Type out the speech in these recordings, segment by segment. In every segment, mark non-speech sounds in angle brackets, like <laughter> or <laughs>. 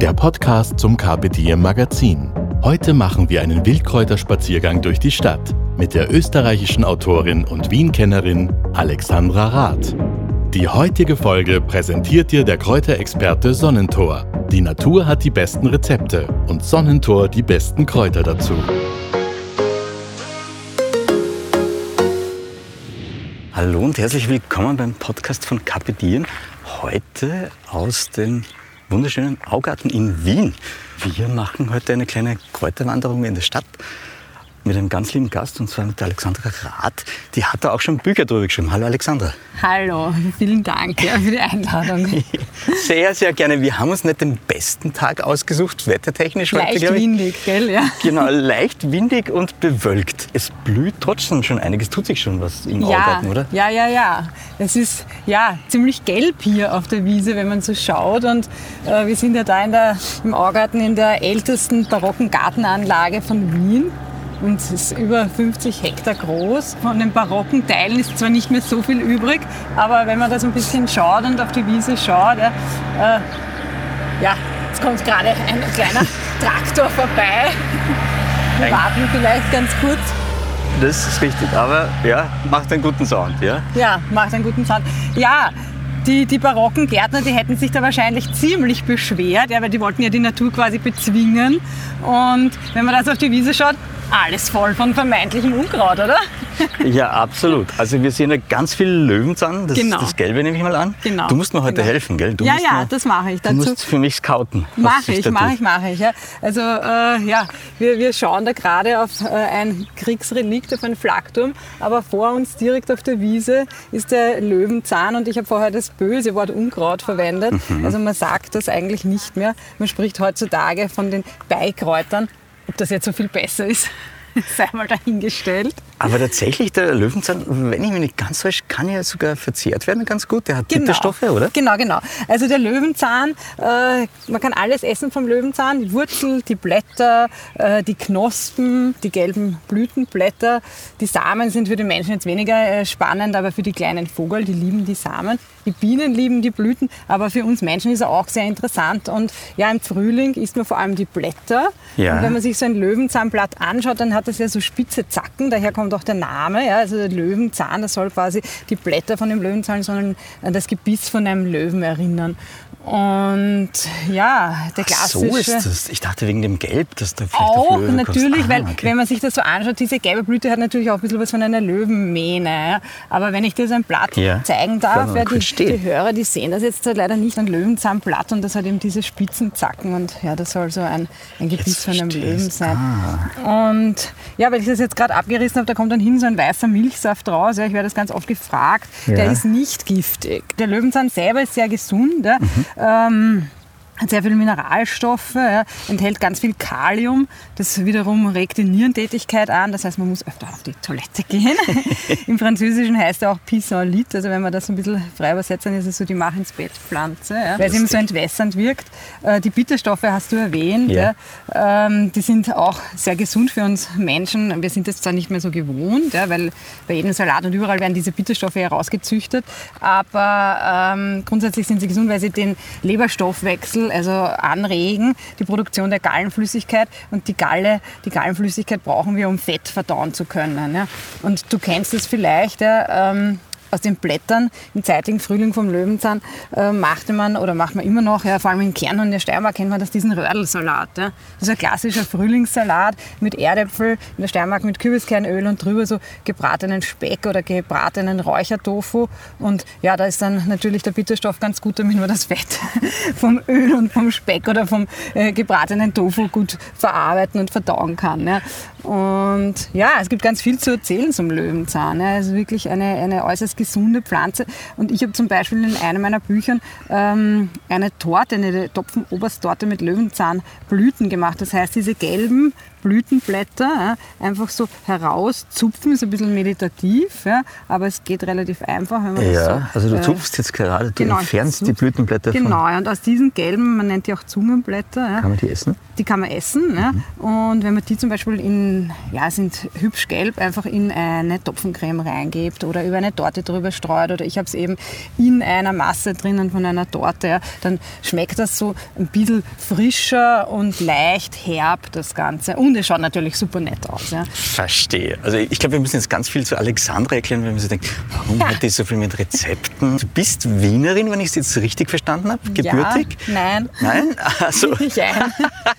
der Podcast zum Carpe Diem Magazin. Heute machen wir einen Wildkräuterspaziergang durch die Stadt mit der österreichischen Autorin und Wien-Kennerin Alexandra Rath. Die heutige Folge präsentiert dir der Kräuterexperte Sonnentor. Die Natur hat die besten Rezepte und Sonnentor die besten Kräuter dazu. Hallo und herzlich willkommen beim Podcast von Diem. Heute aus dem wunderschönen Augarten in Wien. Wir machen heute eine kleine Kräuterwanderung in der Stadt mit einem ganz lieben Gast, und zwar mit der Alexandra Rath. Die hat da auch schon Bücher drüber geschrieben. Hallo Alexandra. Hallo, vielen Dank ja, für die Einladung. <laughs> Sehr, sehr gerne. Wir haben uns nicht den besten Tag ausgesucht, wettertechnisch leicht heute, glaube ich. windig, gell? Ja. Genau, <laughs> leicht windig und bewölkt. Es blüht trotzdem schon einiges, tut sich schon was im Ja, Augarten, oder? ja, ja, ja. Es ist ja ziemlich gelb hier auf der Wiese, wenn man so schaut. Und äh, wir sind ja da der, im Augarten in der ältesten barocken Gartenanlage von Wien. Und es ist über 50 Hektar groß. Von den barocken Teilen ist zwar nicht mehr so viel übrig, aber wenn man da so ein bisschen schaut und auf die Wiese schaut, ja, äh, ja jetzt kommt gerade ein kleiner <laughs> Traktor vorbei. Wir warten vielleicht ganz kurz. Das ist richtig, aber ja, macht einen guten Sound, ja? Ja, macht einen guten Sound. Ja, die, die barocken Gärtner, die hätten sich da wahrscheinlich ziemlich beschwert, ja, weil die wollten ja die Natur quasi bezwingen. Und wenn man das auf die Wiese schaut, alles voll von vermeintlichem Unkraut, oder? <laughs> Ja, absolut. Also wir sehen ja ganz viel Löwenzahn, das, Genau. das Gelbe nehme ich mal an. Genau. Du musst mir heute Genau. helfen, gell? Du ja, ja, mir, das mache ich. Du Dazu musst für mich scouten. mache ich, da mache ich, mache ich. Ja. Also äh, ja, wir, wir schauen da gerade auf äh, ein Kriegsrelikt, auf ein Flakturm, aber vor uns direkt auf der Wiese ist der Löwenzahn und ich habe vorher das böse Wort Unkraut verwendet. Mhm. Also man sagt das eigentlich nicht mehr. Man spricht heutzutage von den Beikräutern. Ob das jetzt so viel besser ist, <laughs> sei mal dahingestellt. Aber tatsächlich, der Löwenzahn, wenn ich mich nicht ganz täusche, kann ja sogar verzehrt werden, ganz gut. Der hat Bitterstoffe, oder? Genau, genau. Also der Löwenzahn, äh, man kann alles essen vom Löwenzahn, die Wurzel, die Blätter, äh, die Knospen, die gelben Blütenblätter. Die Samen sind für den Menschen jetzt weniger äh, spannend, aber für die kleinen Vogel, die lieben die Samen. Die Bienen lieben die Blüten, aber für uns Menschen ist er auch sehr interessant. Und ja, im Frühling isst man vor allem die Blätter. Ja. Und wenn man sich so ein Löwenzahnblatt anschaut, dann hat das ja so spitze Zacken, daher kommt auch der Name. Ja, also der Löwenzahn, das soll quasi die Blätter von dem Löwenzahn, sondern an das Gebiss von einem Löwen erinnern. Und ja, der Ach, so klassische. ist das. Ich dachte wegen dem Gelb, dass da vielleicht Auch Löwe natürlich, kommst. weil Ah, okay. wenn man sich das so anschaut, diese gelbe Blüte hat natürlich auch ein bisschen was von einer Löwenmähne. Aber wenn ich dir so ein Blatt Ja. zeigen darf, ja, die, die Hörer, die sehen das jetzt leider nicht, ein Löwenzahnblatt und das hat eben diese spitzen Zacken und ja, das soll so ein, ein Gebiss von einem. Löwen sein. Und ja, weil ich das jetzt gerade abgerissen habe, da kommt dann hin so ein weißer Milchsaft raus. Ja, ich werde das ganz oft gefragt. Der Ja. ist nicht giftig. Der Löwenzahn selber ist sehr gesund. Ja. Mhm. Ähm, hat sehr viele Mineralstoffe, ja, enthält ganz viel Kalium. Das wiederum regt die Nierentätigkeit an. Das heißt, man muss öfter auf die Toilette gehen. <laughs> Im Französischen heißt er auch Pissenlit. Also wenn man das so ein bisschen frei übersetzt, dann ist es so die Mach ins Bett Pflanze, ja, weil es eben so entwässernd wirkt. Äh, Die Bitterstoffe hast du erwähnt. Ja. Ähm, die sind auch sehr gesund für uns Menschen. Wir sind das zwar nicht mehr so gewohnt, weil bei jedem Salat und überall werden diese Bitterstoffe herausgezüchtet, aber ähm, grundsätzlich sind sie gesund, weil sie den Leberstoffwechsel also anregen, die Produktion der Gallenflüssigkeit und die Galle, die Gallenflüssigkeit brauchen wir, um Fett verdauen zu können. Ja. Und du kennst es vielleicht, ja, ähm, aus den Blättern im zeitigen Frühling vom Löwenzahn äh, machte man oder macht man immer noch, ja, vor allem in Kärnten und in der Steiermark kennt man das, diesen Rödelsalat. Ja. Das ist ein klassischer Frühlingssalat mit Erdäpfel, in der Steiermark mit Kürbiskernöl und drüber so gebratenen Speck oder gebratenen Räuchertofu. Und ja, da ist dann natürlich der Bitterstoff ganz gut, damit man das Fett <laughs> vom Öl und vom Speck oder vom äh, gebratenen Tofu gut verarbeiten und verdauen kann. Ja. Und ja, es gibt ganz viel zu erzählen zum Löwenzahn. Ja. Es ist wirklich eine, eine äußerst gesunde Pflanze. Und ich habe zum Beispiel in einem meiner Büchern ähm, eine Torte, eine Topfenobersttorte mit Löwenzahnblüten gemacht. Das heißt, diese gelben Blütenblätter ja, einfach so herauszupfen, ist ein bisschen meditativ, ja, aber es geht relativ einfach. Wenn man ja, so, also du äh, zupfst jetzt gerade, du genau, entfernst die Blütenblätter Genau, von und aus diesen gelben, man nennt die auch Zungenblätter. Ja, kann man die essen? Die kann man essen. Mhm. Und wenn man die zum Beispiel in, ja, sind hübsch gelb, einfach in eine Topfencreme reingibt oder über eine Torte drüber streut oder ich habe es eben in einer Masse drinnen von einer Torte, dann schmeckt das so ein bisschen frischer und leicht herb, das Ganze. Und es schaut natürlich super nett aus. Ja. Verstehe. Also ich glaube, wir müssen jetzt ganz viel zu Alexandra erklären, wenn man sich denkt, warum ja. hat die so viel mit Rezepten? Du bist Wienerin, wenn ich es jetzt richtig verstanden habe, gebürtig? Ja, nein. Nein? Also, <laughs> Nein.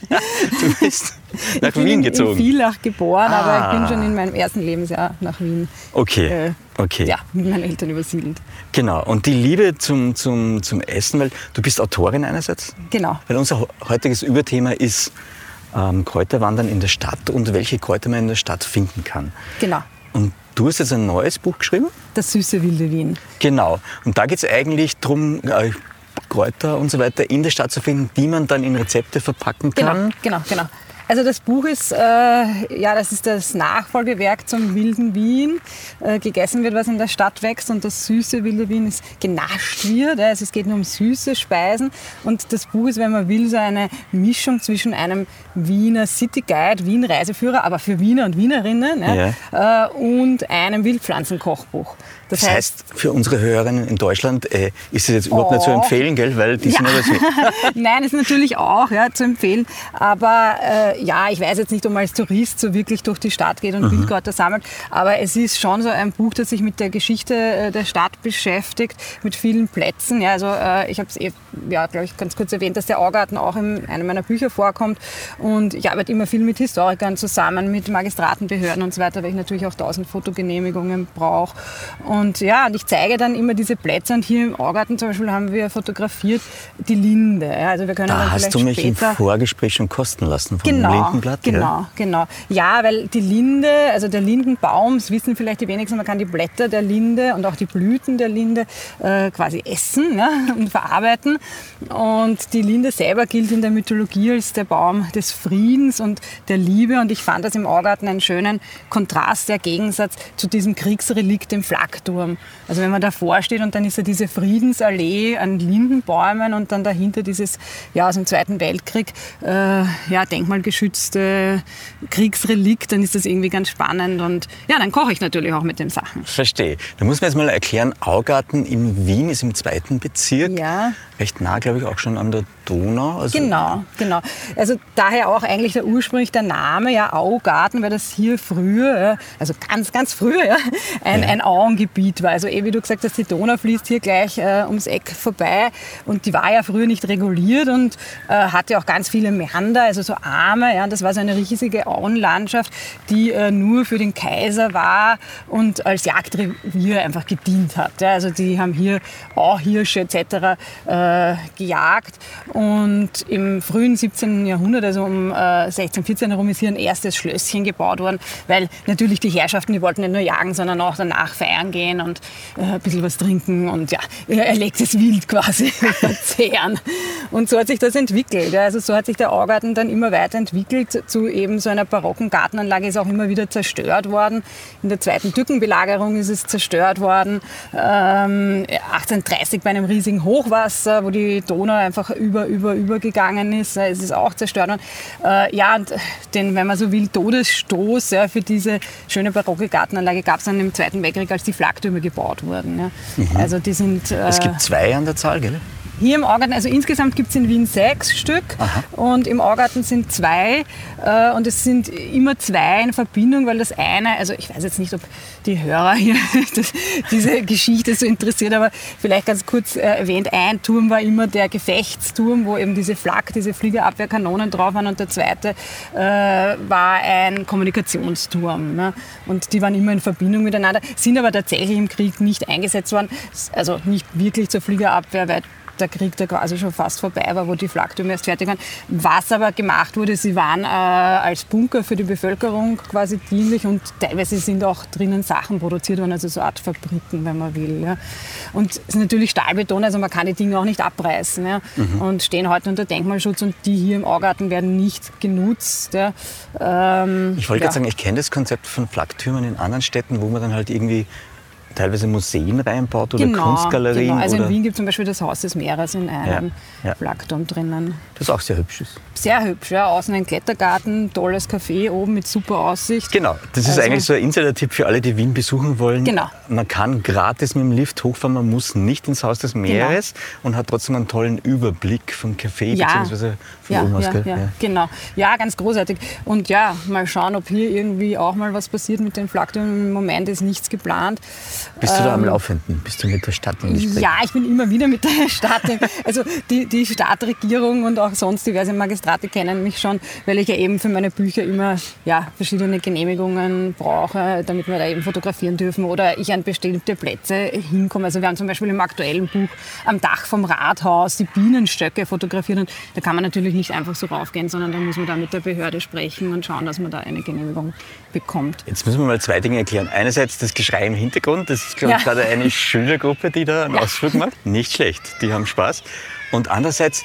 <laughs> du bist nach ich Wien bin gezogen? in Villach geboren, ah. aber ich bin schon in meinem ersten Lebensjahr nach Wien. Okay. Äh, okay. Ja, mit meinen Eltern übersiedelt. Genau. Und die Liebe zum, zum, zum Essen, weil du bist Autorin einerseits. Genau. Weil unser heutiges Überthema ist ähm, Kräuterwandern in der Stadt und welche Kräuter man in der Stadt finden kann. Genau. Und du hast jetzt ein neues Buch geschrieben? Das süße wilde Wien. Genau. Und da geht es eigentlich darum, äh, Kräuter und so weiter in der Stadt zu finden, die man dann in Rezepte verpacken kann. Genau, genau, genau. Also das Buch ist, äh, ja, das ist das Nachfolgewerk zum Wilden Wien. Äh, gegessen wird, was in der Stadt wächst und das süße Wilde Wien ist genascht wird. Also es geht nur um süße Speisen und das Buch ist, wenn man will, so eine Mischung zwischen einem Wiener City Guide, Wien Reiseführer, aber für Wiener und Wienerinnen ja, äh, und einem Wildpflanzenkochbuch. Das, das heißt, für unsere Hörerinnen in Deutschland äh, ist es jetzt überhaupt oh. nicht zu oh. empfehlen, gell? weil die ja. sind aber so. <laughs> Nein, ist natürlich auch ja, zu empfehlen. Aber äh, ja, ich weiß jetzt nicht, ob man als Tourist so wirklich durch die Stadt geht und mhm. Bildkräuter sammelt. Aber es ist schon so ein Buch, das sich mit der Geschichte äh, der Stadt beschäftigt, mit vielen Plätzen. Ja, also äh, ich habe es eh, ja, glaube ich, ganz kurz erwähnt, dass der Augarten auch in einem meiner Bücher vorkommt. Und ich arbeite immer viel mit Historikern zusammen, mit Magistratenbehörden und so weiter, weil ich natürlich auch tausend Fotogenehmigungen brauche. Und ja, und ich zeige dann immer diese Plätze. Und hier im Augarten zum Beispiel haben wir fotografiert die Linde. Also wir können da hast du mich im Vorgespräch schon kosten lassen vom genau, Lindenblatt. Genau, ja? genau. Ja, weil die Linde, also der Lindenbaum, das wissen vielleicht die wenigsten, man kann die Blätter der Linde und auch die Blüten der Linde äh, quasi essen ja, <laughs> und verarbeiten. Und die Linde selber gilt in der Mythologie als der Baum des Friedens und der Liebe. Und ich fand das im Augarten einen schönen Kontrast, der Gegensatz zu diesem Kriegsrelikt, dem Flakturm. Also wenn man davor steht und dann ist ja diese Friedensallee an Lindenbäumen und dann dahinter dieses ja, aus dem Zweiten Weltkrieg äh, ja, denkmalgeschützte Kriegsrelikt, dann ist das irgendwie ganz spannend und ja, dann koche ich natürlich auch mit den Sachen. Verstehe. Da muss man jetzt mal erklären, Augarten in Wien ist im zweiten Bezirk. Ja. Recht nah, glaube ich, auch schon an der Donau. Also genau, genau. Also daher auch eigentlich der ursprünglich der Name, ja, Augarten, weil das hier früher, also ganz, ganz früher, ja, ein, ja. ein Auengebiet war. Also eh, wie du gesagt hast, die Donau fließt hier gleich äh, ums Eck vorbei und die war ja früher nicht reguliert und äh, hatte auch ganz viele Meander, also so Arme. Ja, das war so eine riesige Auenlandschaft, die äh, nur für den Kaiser war und als Jagdrevier einfach gedient hat. Ja, also die haben hier auch Hirsche etc. Äh, gejagt und im frühen 17. Jahrhundert, also um äh, 16, 14 herum, ist hier ein erstes Schlösschen gebaut worden, weil natürlich die Herrschaften, die wollten nicht nur jagen, sondern auch danach feiern gehen und äh, ein bisschen was trinken und ja, erlegtes Wild quasi <laughs> verzehren. Und so hat sich das entwickelt. Also so hat sich der Augarten dann immer weiterentwickelt zu eben so einer barocken Gartenanlage, ist auch immer wieder zerstört worden. In der zweiten Türkenbelagerung ist es zerstört worden. Ähm, 1830 bei einem riesigen Hochwasser, wo die Donau einfach über über, übergegangen ist. Es ist auch zerstört worden. Äh, ja, und den, wenn man so will, Todesstoß ja, für diese schöne barocke Gartenanlage gab es dann im Zweiten Weltkrieg, als die Flagtürme gebaut wurden. Ja. Mhm. Also die sind... Äh, es gibt zwei an der Zahl, gell? Hier im Augarten, also insgesamt gibt es in Wien sechs Stück Aha. und im Augarten sind zwei äh, und es sind immer zwei in Verbindung, weil das eine, also ich weiß jetzt nicht, ob die Hörer hier <laughs> das, diese Geschichte so interessiert, aber vielleicht ganz kurz äh, erwähnt, ein Turm war immer der Gefechtsturm, wo eben diese Flak, diese Fliegerabwehrkanonen drauf waren und der zweite äh, war ein Kommunikationsturm. Ne? Und die waren immer in Verbindung miteinander, sind aber tatsächlich im Krieg nicht eingesetzt worden, also nicht wirklich zur Fliegerabwehr, weil der Krieg da quasi schon fast vorbei war, wo die Flaktürme erst fertig waren. Was aber gemacht wurde, sie waren äh, als Bunker für die Bevölkerung quasi dienlich und teilweise sind auch drinnen Sachen produziert worden, also so Art Fabriken, wenn man will. Ja. Und es ist natürlich Stahlbeton, also man kann die Dinge auch nicht abreißen ja. mhm. und stehen heute unter Denkmalschutz und die hier im Augarten werden nicht genutzt. Ja. Ähm, ich wollte gerade sagen, ich kenne das Konzept von Flaktürmen in anderen Städten, wo man dann halt irgendwie teilweise Museen reinbaut oder genau, Kunstgalerien. Genau. Also in Wien gibt es zum Beispiel das Haus des Meeres in einem ja. Flakturm drinnen. Das auch sehr hübsch ist. Sehr hübsch, ja. Außen ein Klettergarten, tolles Café oben mit super Aussicht. Genau, das ist also, eigentlich so ein Insider-Tipp für alle, die Wien besuchen wollen. Genau. Man kann gratis mit dem Lift hochfahren, man muss nicht ins Haus des Meeres genau. und hat trotzdem einen tollen Überblick vom Café ja. bzw. vom ja, Oberhaus. Ja, ja, ja, genau. Ja, ganz großartig. Und ja, mal schauen, ob hier irgendwie auch mal was passiert mit den Flaktürmen. Im Moment ist nichts geplant. Bist du da am ähm, Laufenden? Bist du mit der Stadt im Gespräch? Ja, ich bin immer wieder mit der <laughs> Stadt. also die, die Stadtregierung und auch sonst diverse Magistrate kennen mich schon, weil ich ja eben für meine Bücher immer ja, verschiedene Genehmigungen brauche, damit wir da eben fotografieren dürfen oder ich an bestimmte Plätze hinkomme. Also wir haben zum Beispiel im aktuellen Buch am Dach vom Rathaus die Bienenstöcke fotografiert und da kann man natürlich nicht einfach so raufgehen, sondern da muss man da mit der Behörde sprechen und schauen, dass man da eine Genehmigung bekommt. Jetzt müssen wir mal zwei Dinge erklären. Einerseits das Geschrei im Hintergrund, das ist glaube ich ja. gerade eine Schülergruppe, die da einen ja. Ausflug macht. Nicht schlecht, die haben Spaß. Und andererseits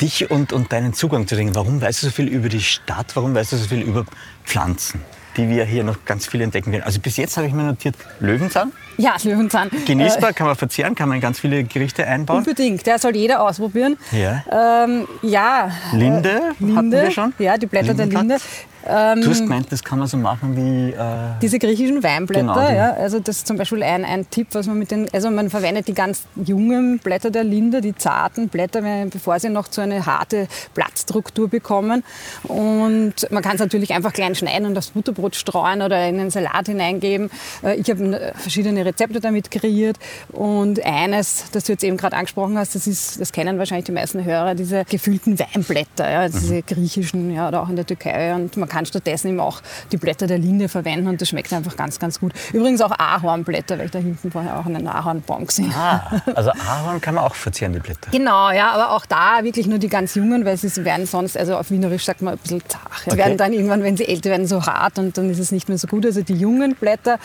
dich und, und deinen Zugang zu Dingen. Warum weißt du so viel über die Stadt? Warum weißt du so viel über Pflanzen? die wir hier noch ganz viel entdecken werden. Also bis jetzt habe ich mir notiert Löwenzahn. Ja, Löwenzahn. Genießbar, äh, kann man verzehren, kann man in ganz viele Gerichte einbauen. Unbedingt, der soll jeder ausprobieren. Ja. Ähm, ja. Linde, äh, Linde hatten wir schon. Ja, die Blätter der Linde. Ähm, du hast gemeint, das kann man so machen wie... Äh, diese griechischen Weinblätter, genau, ja. Also das ist zum Beispiel ein, ein Tipp, was man mit den... Also man verwendet die ganz jungen Blätter der Linde, die zarten Blätter, bevor sie noch zu einer harte Blattstruktur bekommen. Und man kann es natürlich einfach klein schneiden und aufs Butterbrot streuen oder in einen Salat hineingeben. Äh, ich habe äh, verschiedene Rezepte damit kreiert. Und eines, das du jetzt eben gerade angesprochen hast, das, ist, das kennen wahrscheinlich die meisten Hörer, diese gefüllten Weinblätter, ja, diese mhm. griechischen, ja, oder auch in der Türkei. Und man kann stattdessen eben auch die Blätter der Linde verwenden und das schmeckt einfach ganz, ganz gut. Übrigens auch Ahornblätter, weil ich da hinten vorher auch einen Ahornbaum gesehen habe. Ah, <laughs> also Ahorn kann man auch verzehren, die Blätter? Genau, ja, aber auch da wirklich nur die ganz jungen, weil sie werden sonst, also auf Wienerisch sagt man ein bisschen zach. Okay. werden dann irgendwann, wenn sie älter werden, so hart und dann ist es nicht mehr so gut. Also die jungen Blätter.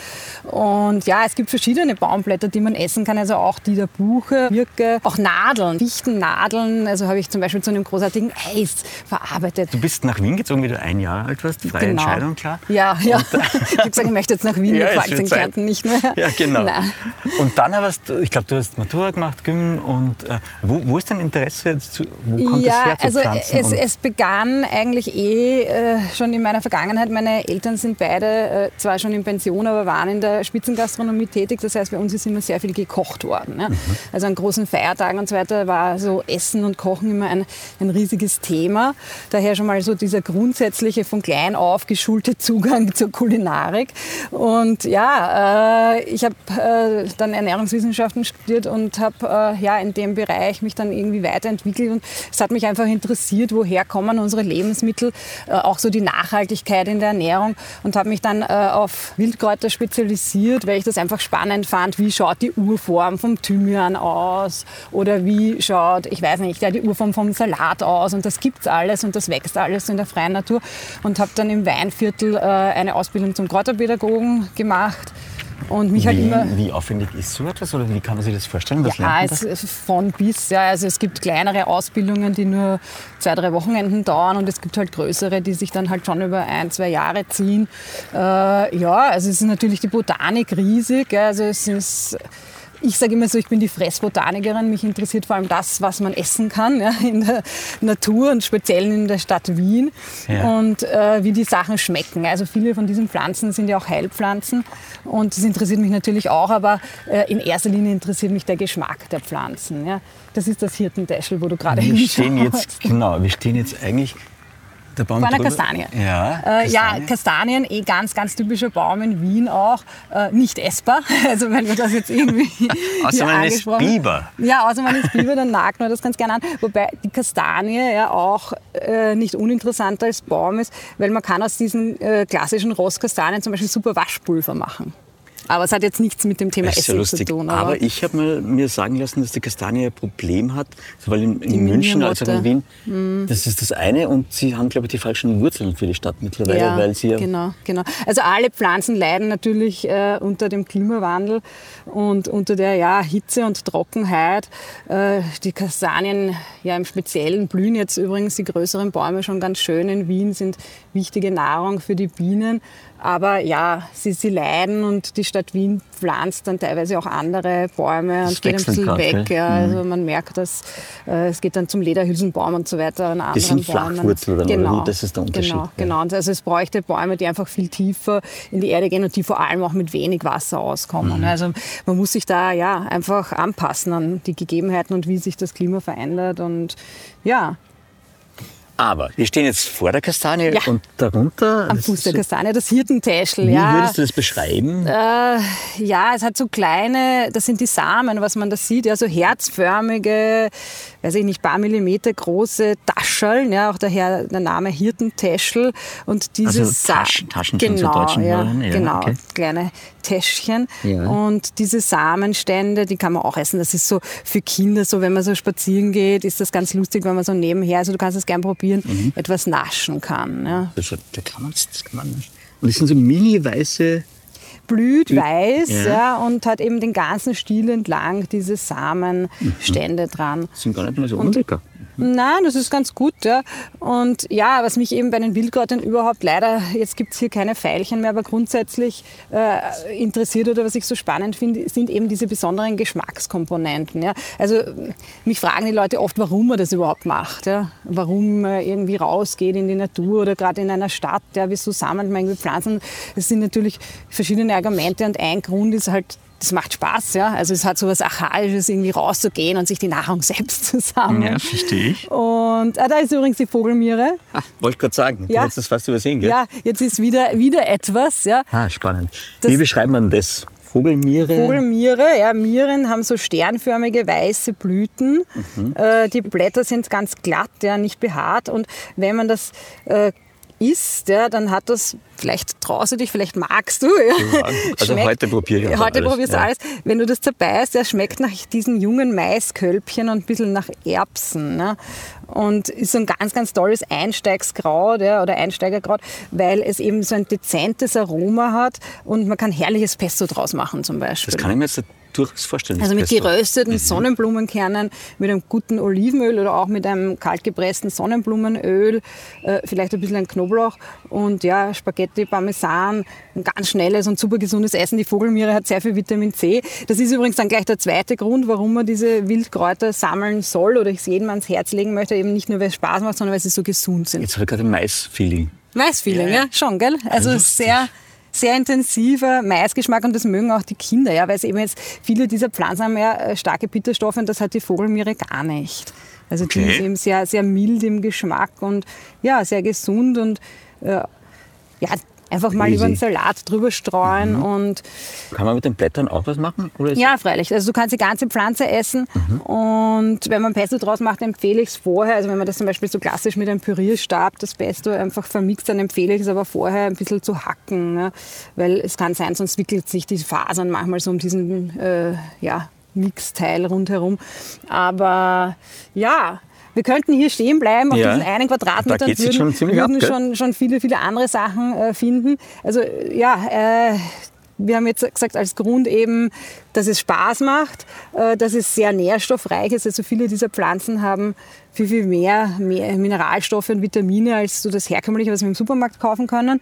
Und ja, es gibt verschiedene Baumblätter, die man essen kann, also auch die der Buche, Birke, auch Nadeln, Fichtennadeln. Also habe ich zum Beispiel zu einem großartigen Eis verarbeitet. Du bist nach Wien gezogen, wie du ein Jahr alt warst, freie genau. Entscheidung, klar. Ja, ja. Und, <laughs> ich habe gesagt, ich möchte jetzt nach Wien, ja, ich in Kärnten nicht mehr. Ja, genau. Nein. Und dann hast du, ich glaube, du hast Matura gemacht, Gym und äh, wo, wo, ist dein Interesse jetzt? Zu, wo kommt ja, her zu also es, es, begann eigentlich eh äh, schon in meiner Vergangenheit. Meine Eltern sind beide äh, zwar schon in Pension, aber waren in der Spitzengastronomie tätig. Das heißt, bei uns ist immer sehr viel gekocht worden. Ja? Mhm. Also an großen Feiertagen und so weiter war so Essen und Kochen immer ein, ein riesiges Thema. Daher schon mal so dieser grundsätzliche klein auf geschulte Zugang zur Kulinarik. Und ja, äh, ich habe äh, dann Ernährungswissenschaften studiert und habe äh, ja in dem Bereich mich dann irgendwie weiterentwickelt. Und es hat mich einfach interessiert, woher kommen unsere Lebensmittel, äh, auch so die Nachhaltigkeit in der Ernährung und habe mich dann äh, auf Wildkräuter spezialisiert, weil ich das einfach spannend fand. Wie schaut die Urform vom Thymian aus oder wie schaut, ich weiß nicht, ja, die Urform vom Salat aus und das gibt es alles und das wächst alles in der freien Natur und habe dann im Weinviertel äh, eine Ausbildung zum Kräuterpädagogen gemacht. Und mich wie, halt immer, wie aufwendig ist so etwas oder wie kann man sich das vorstellen? Was ja, es, von bis. Ja, also es gibt kleinere Ausbildungen, die nur zwei, drei Wochenenden dauern und es gibt halt größere, die sich dann halt schon über ein, zwei Jahre ziehen. Äh, ja, also es ist natürlich die Botanik riesig. Also es ist ich sage immer so, ich bin die Fressbotanikerin. Mich interessiert vor allem das, was man essen kann ja, in der Natur und speziell in der Stadt Wien ja. und äh, wie die Sachen schmecken. Also viele von diesen Pflanzen sind ja auch Heilpflanzen und das interessiert mich natürlich auch, aber äh, in erster Linie interessiert mich der Geschmack der Pflanzen. Ja. Das ist das Hirtentäschel, wo du gerade hinschaust. Genau, wir stehen jetzt eigentlich der Baum Von einer Kastanie. Ja, äh, ja, Kastanien, eh ganz, ganz typischer Baum in Wien auch. Äh, nicht essbar. <laughs> Also wenn wir das jetzt irgendwie. <laughs> außer man ist Biber. Ja, außer man ist Biber, dann nagt man das ganz gerne an. Wobei die Kastanie ja auch äh, nicht uninteressant als Baum ist, weil man kann aus diesen äh, klassischen Rostkastanien zum Beispiel super Waschpulver machen. Aber es hat jetzt nichts mit dem Thema ist ja Essen zu lustig. tun. Aber, ich habe mir sagen lassen, dass die Kastanie ein Problem hat, sowohl in, in München als auch in. Wien. Das ist das eine und sie haben, glaube ich, die falschen Wurzeln für die Stadt mittlerweile, weil sie ja genau, genau. Also alle Pflanzen leiden natürlich äh, unter dem Klimawandel und unter der ja, Hitze und Trockenheit. Äh, die Kastanien ja im Speziellen blühen jetzt übrigens die größeren Bäume schon ganz schön in Wien, sind wichtige Nahrung für die Bienen. Aber ja, sie, sie leiden und die Stadt Wien pflanzt dann teilweise auch andere Bäume Das und geht ein bisschen weg. Ja. Also man merkt, dass äh, es geht dann zum Lederhülsenbaum und so weiter. an anderen sind Bäumen. Flachwurzel dann, oder genau? Das ist der Unterschied, Genau, genau. Also es bräuchte Bäume, die einfach viel tiefer in die Erde gehen und die vor allem auch mit wenig Wasser auskommen. Mhm. Also man muss sich da ja einfach anpassen an die Gegebenheiten und wie sich das Klima verändert. Und ja, Aber wir stehen jetzt vor der Kastanie Ja. und darunter. am Fuß der so- Kastanie, das Hirtentäschel. Wie ja. würdest du das beschreiben? Äh, ja, es hat so kleine, das sind die Samen, was man da sieht, ja, so herzförmige, weiß ich nicht, paar Millimeter große Tascheln, ja, auch daher der Name Hirtentäschel. Und diese Also Taschen- Taschen genau, deutschen ja, ja, genau, okay. kleine Täschchen. Ja. Und diese Samenstände, die kann man auch essen. Das ist so für Kinder, so wenn man so spazieren geht, ist das ganz lustig, wenn man so nebenher, also du kannst es gern probieren, Mhm. etwas naschen kann. Ja. Das, da kann man, das kann man nicht. Und das sind so mini-weiße. blüht weiß Ja. ja. und hat eben den ganzen Stiel entlang diese Samenstände dran. sind gar nicht mal so unlecker. Nein, das ist ganz gut. Ja. Und ja, was mich eben bei den Wildkräutern überhaupt leider, jetzt gibt es hier keine Pfeilchen mehr, aber grundsätzlich äh, interessiert oder was ich so spannend finde, sind eben diese besonderen Geschmackskomponenten. Ja. Also mich fragen die Leute oft, warum man das überhaupt macht. Ja. Warum man irgendwie rausgeht in die Natur oder gerade in einer Stadt, ja, wieso sammelt man irgendwie Pflanzen. Das sind natürlich verschiedene Argumente und ein Grund ist halt, das macht Spaß, ja. Also es hat so was Archaisches, irgendwie rauszugehen und sich die Nahrung <laughs> selbst zu sammeln. verstehe ich. Und ah, da ist übrigens die Vogelmiere. Ah, wollte gerade sagen, du Ja. hättest das fast übersehen, gell? Ja, jetzt ist wieder, wieder etwas. Ja. Ah, spannend. Das- Wie beschreibt man das? Vogelmiere? Vogelmiere, ja, Mieren haben so sternförmige weiße Blüten. Mhm. Äh, die Blätter sind ganz glatt, ja, nicht behaart. Und wenn man das äh, isst, ja, dann hat das, vielleicht traust du dich, vielleicht magst du. Ja. also heute probiere ich Heute alles, probierst du ja. alles. Wenn du das zerbeißt, der schmeckt nach diesen jungen Maiskölbchen und ein bisschen nach Erbsen. Ne? Und ist so ein ganz, ganz tolles Einsteigskraut ja, oder Einsteigerkraut, weil es eben so ein dezentes Aroma hat und man kann herrliches Pesto draus machen zum Beispiel. Das kann ich mir jetzt durchaus vorstellen. Also mit gerösteten Sonnenblumenkernen, mit einem guten Olivenöl oder auch mit einem kaltgepressten Sonnenblumenöl, äh, vielleicht ein bisschen ein Knoblauch und ja, Spaghetti, Parmesan, ein ganz schnelles und super gesundes Essen. Die Vogelmiere hat sehr viel Vitamin C. Das ist übrigens dann gleich der zweite Grund, warum man diese Wildkräuter sammeln soll oder ich es jedem ans Herz legen möchte, eben nicht nur, weil es Spaß macht, sondern weil sie so gesund sind. Jetzt habe ich gerade ein Mais-Feeling. Maisfeeling, ja, schon, gell? Also sehr, sehr intensiver Maisgeschmack und das mögen auch die Kinder, ja, weil es eben jetzt viele dieser Pflanzen haben ja äh, starke Bitterstoffe und das hat die Vogelmiere gar nicht. Also die Okay. ist eben sehr, sehr mild im Geschmack und ja, sehr gesund und äh, ja, einfach mal Easy. über einen Salat drüber streuen und Kann man mit den Blättern auch was machen? Ja, freilich. Also du kannst die ganze Pflanze essen und wenn man Pesto draus macht, empfehle ich es vorher. Also wenn man das zum Beispiel so klassisch mit einem Pürierstab, das Pesto einfach vermixt, dann empfehle ich es aber vorher ein bisschen zu hacken. Ne? Weil es kann sein, sonst wickelt sich die Fasern manchmal so um diesen äh, ja, Mixteil rundherum. Aber ja, wir könnten hier stehen bleiben auf Ja. diesen einen Quadratmeter Da und würden, schon würden ab, schon, schon viele, viele andere Sachen äh, finden. Also ja, äh, wir haben jetzt gesagt als Grund eben, dass es Spaß macht, äh, dass es sehr nährstoffreich ist. Also viele dieser Pflanzen haben viel, viel mehr, mehr Mineralstoffe und Vitamine als so das herkömmliche, was wir im Supermarkt kaufen können.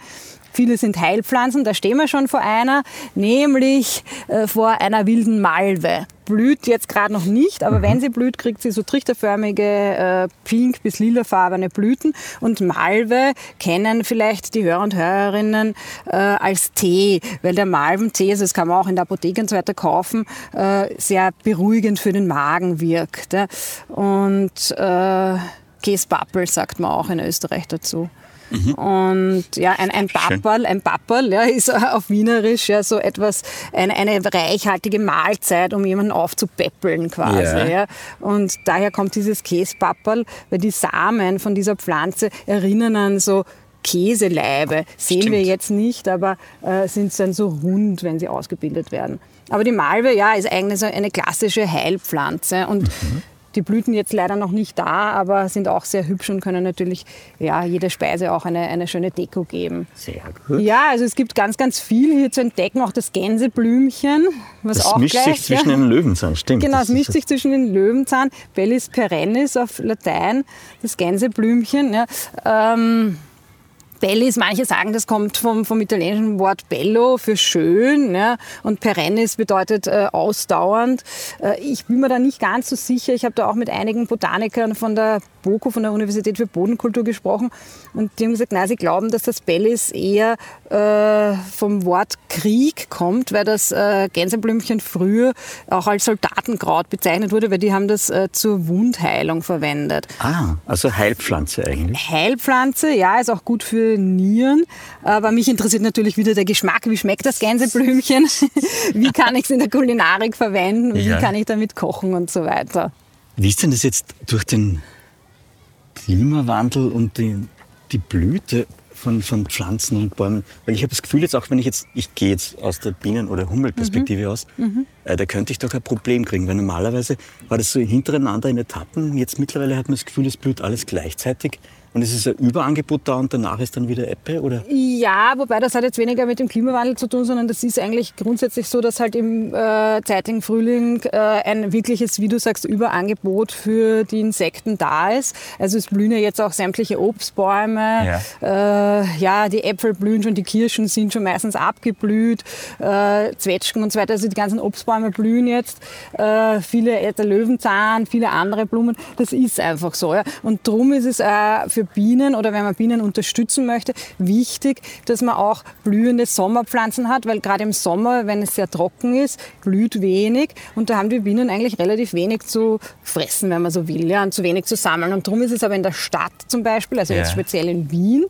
Viele sind Heilpflanzen, da stehen wir schon vor einer, nämlich äh, vor einer wilden Malve. Blüht jetzt gerade noch nicht, aber wenn sie blüht, kriegt sie so trichterförmige äh, pink- bis lilafarbene Blüten. Und Malve kennen vielleicht die Hörer und Hörerinnen äh, als Tee, weil der Malventee, also das kann man auch in der Apotheke und so weiter kaufen, äh, sehr beruhigend für den Magen wirkt. Ja. Und äh, Käsepappel sagt man auch in Österreich dazu. Und ja, ein, ein. Papperl, ein Papperl ja, ist <laughs> auf Wienerisch ja so etwas, eine, eine reichhaltige Mahlzeit, um jemanden aufzupäppeln quasi. Ja. Ja. Und daher kommt dieses Käspapperl, weil die Samen von dieser Pflanze erinnern an so Käseleibe. Sehen Stimmt. wir jetzt nicht, aber äh, sind dann so rund, wenn sie ausgebildet werden. Aber die Malve, ja, ist eigentlich so eine klassische Heilpflanze und die Blüten jetzt leider noch nicht da, aber sind auch sehr hübsch und können natürlich ja, jeder Speise auch eine, eine schöne Deko geben. Sehr gut. Ja, also es gibt ganz, ganz viel hier zu entdecken. Auch das Gänseblümchen, was Das auch mischt gleich, sich zwischen ja, den Löwenzahn, stimmt. Genau, es mischt sich zwischen den Löwenzahn, Bellis perennis auf Latein, das Gänseblümchen. Ja. Ähm, Bellis, manche sagen, das kommt vom, vom italienischen Wort bello für schön ja, und perennis bedeutet äh, ausdauernd. Äh, ich bin mir da nicht ganz so sicher. Ich habe da auch mit einigen Botanikern von der BOKU, von der Universität für Bodenkultur gesprochen und die haben gesagt, nein, sie glauben, dass das Bellis eher äh, vom Wort Krieg kommt, weil das äh, Gänseblümchen früher auch als Soldatenkraut bezeichnet wurde, weil die haben das äh, zur Wundheilung verwendet. Ah, also Heilpflanze eigentlich. Heilpflanze, ja, ist auch gut für Nieren. Aber mich interessiert natürlich wieder der Geschmack. Wie schmeckt das Gänseblümchen? <laughs> Wie kann ich es in der Kulinarik verwenden? Wie Ja. kann ich damit kochen und so weiter? Wie ist denn das jetzt durch den Klimawandel und die, die Blüte von, von Pflanzen und Bäumen? Weil ich habe das Gefühl jetzt auch, wenn ich jetzt, ich gehe jetzt aus der Bienen- oder Hummelperspektive aus, äh, da könnte ich doch ein Problem kriegen, weil normalerweise war das so hintereinander in Etappen. Jetzt mittlerweile hat man das Gefühl, es blüht alles gleichzeitig. Und es ist ein Überangebot da und danach ist dann wieder Ebbe, oder? Ja, wobei das hat jetzt weniger mit dem Klimawandel zu tun, sondern das ist eigentlich grundsätzlich so, dass halt im äh, zeitigen Frühling äh, ein wirkliches, wie du sagst, Überangebot für die Insekten da ist. Also es blühen ja jetzt auch sämtliche Obstbäume. Ja, äh, ja die Äpfel blühen schon, die Kirschen sind schon meistens abgeblüht, äh, Zwetschgen und so weiter. Also die ganzen Obstbäume blühen jetzt. Äh, viele, äh, der Löwenzahn, viele andere Blumen. Das ist einfach so. Ja. Und darum ist es äh, für Bienen oder wenn man Bienen unterstützen möchte, wichtig, dass man auch blühende Sommerpflanzen hat, weil gerade im Sommer, wenn es sehr trocken ist, blüht wenig und da haben die Bienen eigentlich relativ wenig zu fressen, wenn man so will, ja, und zu wenig zu sammeln. Und darum ist es aber in der Stadt zum Beispiel, also jetzt Ja. speziell in Wien,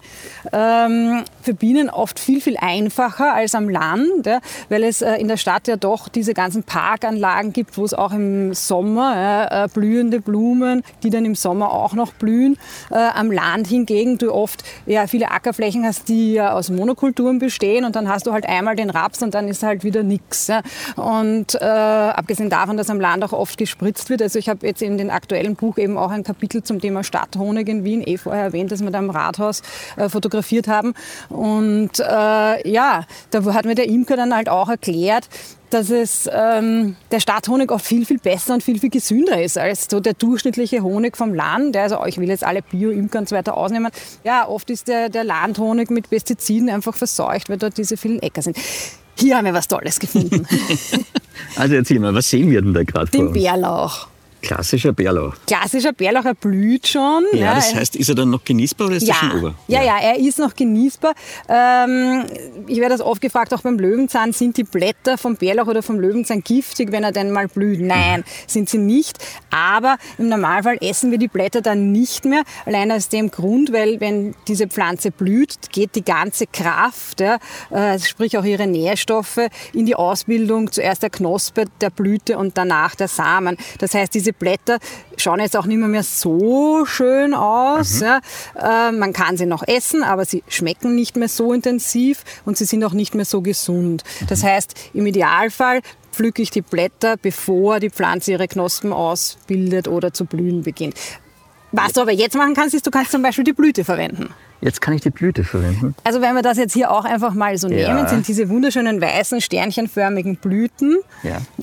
ähm, für Bienen oft viel, viel einfacher als am Land, ja, weil es äh, in der Stadt ja doch diese ganzen Parkanlagen gibt, wo es auch im Sommer ja, äh, blühende Blumen, die dann im Sommer auch noch blühen. Äh, am Land hingegen du oft ja, viele Ackerflächen hast, die ja aus Monokulturen bestehen und dann hast du halt einmal den Raps und dann ist halt wieder nichts. Ja. Und äh, abgesehen davon, dass am Land auch oft gespritzt wird, also ich habe jetzt in dem aktuellen Buch eben auch ein Kapitel zum Thema Stadthonig in Wien, eh vorher erwähnt, dass wir da im Rathaus äh, fotografiert haben. Und äh, ja, da hat mir der Imker dann halt auch erklärt, dass es ähm, der Stadthonig oft viel, viel besser und viel, viel gesünder ist als so der durchschnittliche Honig vom Land. Also ich will jetzt alle Bio-Imker und so weiter ausnehmen. Ja, oft ist der, der Landhonig mit Pestiziden einfach verseucht, weil dort diese vielen Äcker sind. Hier haben wir was Tolles gefunden. <laughs> Also erzähl mal, was sehen wir denn da gerade Den? Bärlauch. Klassischer Bärlauch. Klassischer Bärlauch, er blüht schon. Ja, das er- heißt, ist er dann noch genießbar oder ist ja, er schon ober? ja, ja, er ist noch genießbar. Ähm, ich werde das oft gefragt, auch beim Löwenzahn, sind die Blätter vom Bärlauch oder vom Löwenzahn giftig, wenn er denn mal blüht? Nein, sind sie nicht. Aber im Normalfall essen wir die Blätter dann nicht mehr, allein aus dem Grund, weil wenn diese Pflanze blüht, geht die ganze Kraft, ja, äh, sprich auch ihre Nährstoffe, in die Ausbildung zuerst der Knospe, der Blüte und danach der Samen. Das heißt, diese Blätter schauen jetzt auch nicht mehr, mehr so schön aus. Ja. Äh, man kann sie noch essen, aber sie schmecken nicht mehr so intensiv und sie sind auch nicht mehr so gesund. Das heißt, im Idealfall pflücke ich die Blätter, bevor die Pflanze ihre Knospen ausbildet oder zu blühen beginnt. Was du aber jetzt machen kannst, ist, du kannst zum Beispiel die Blüte verwenden. Jetzt kann ich die Blüte verwenden. Also wenn wir das jetzt hier auch einfach mal so Ja. nehmen, sind diese wunderschönen weißen, sternchenförmigen Blüten.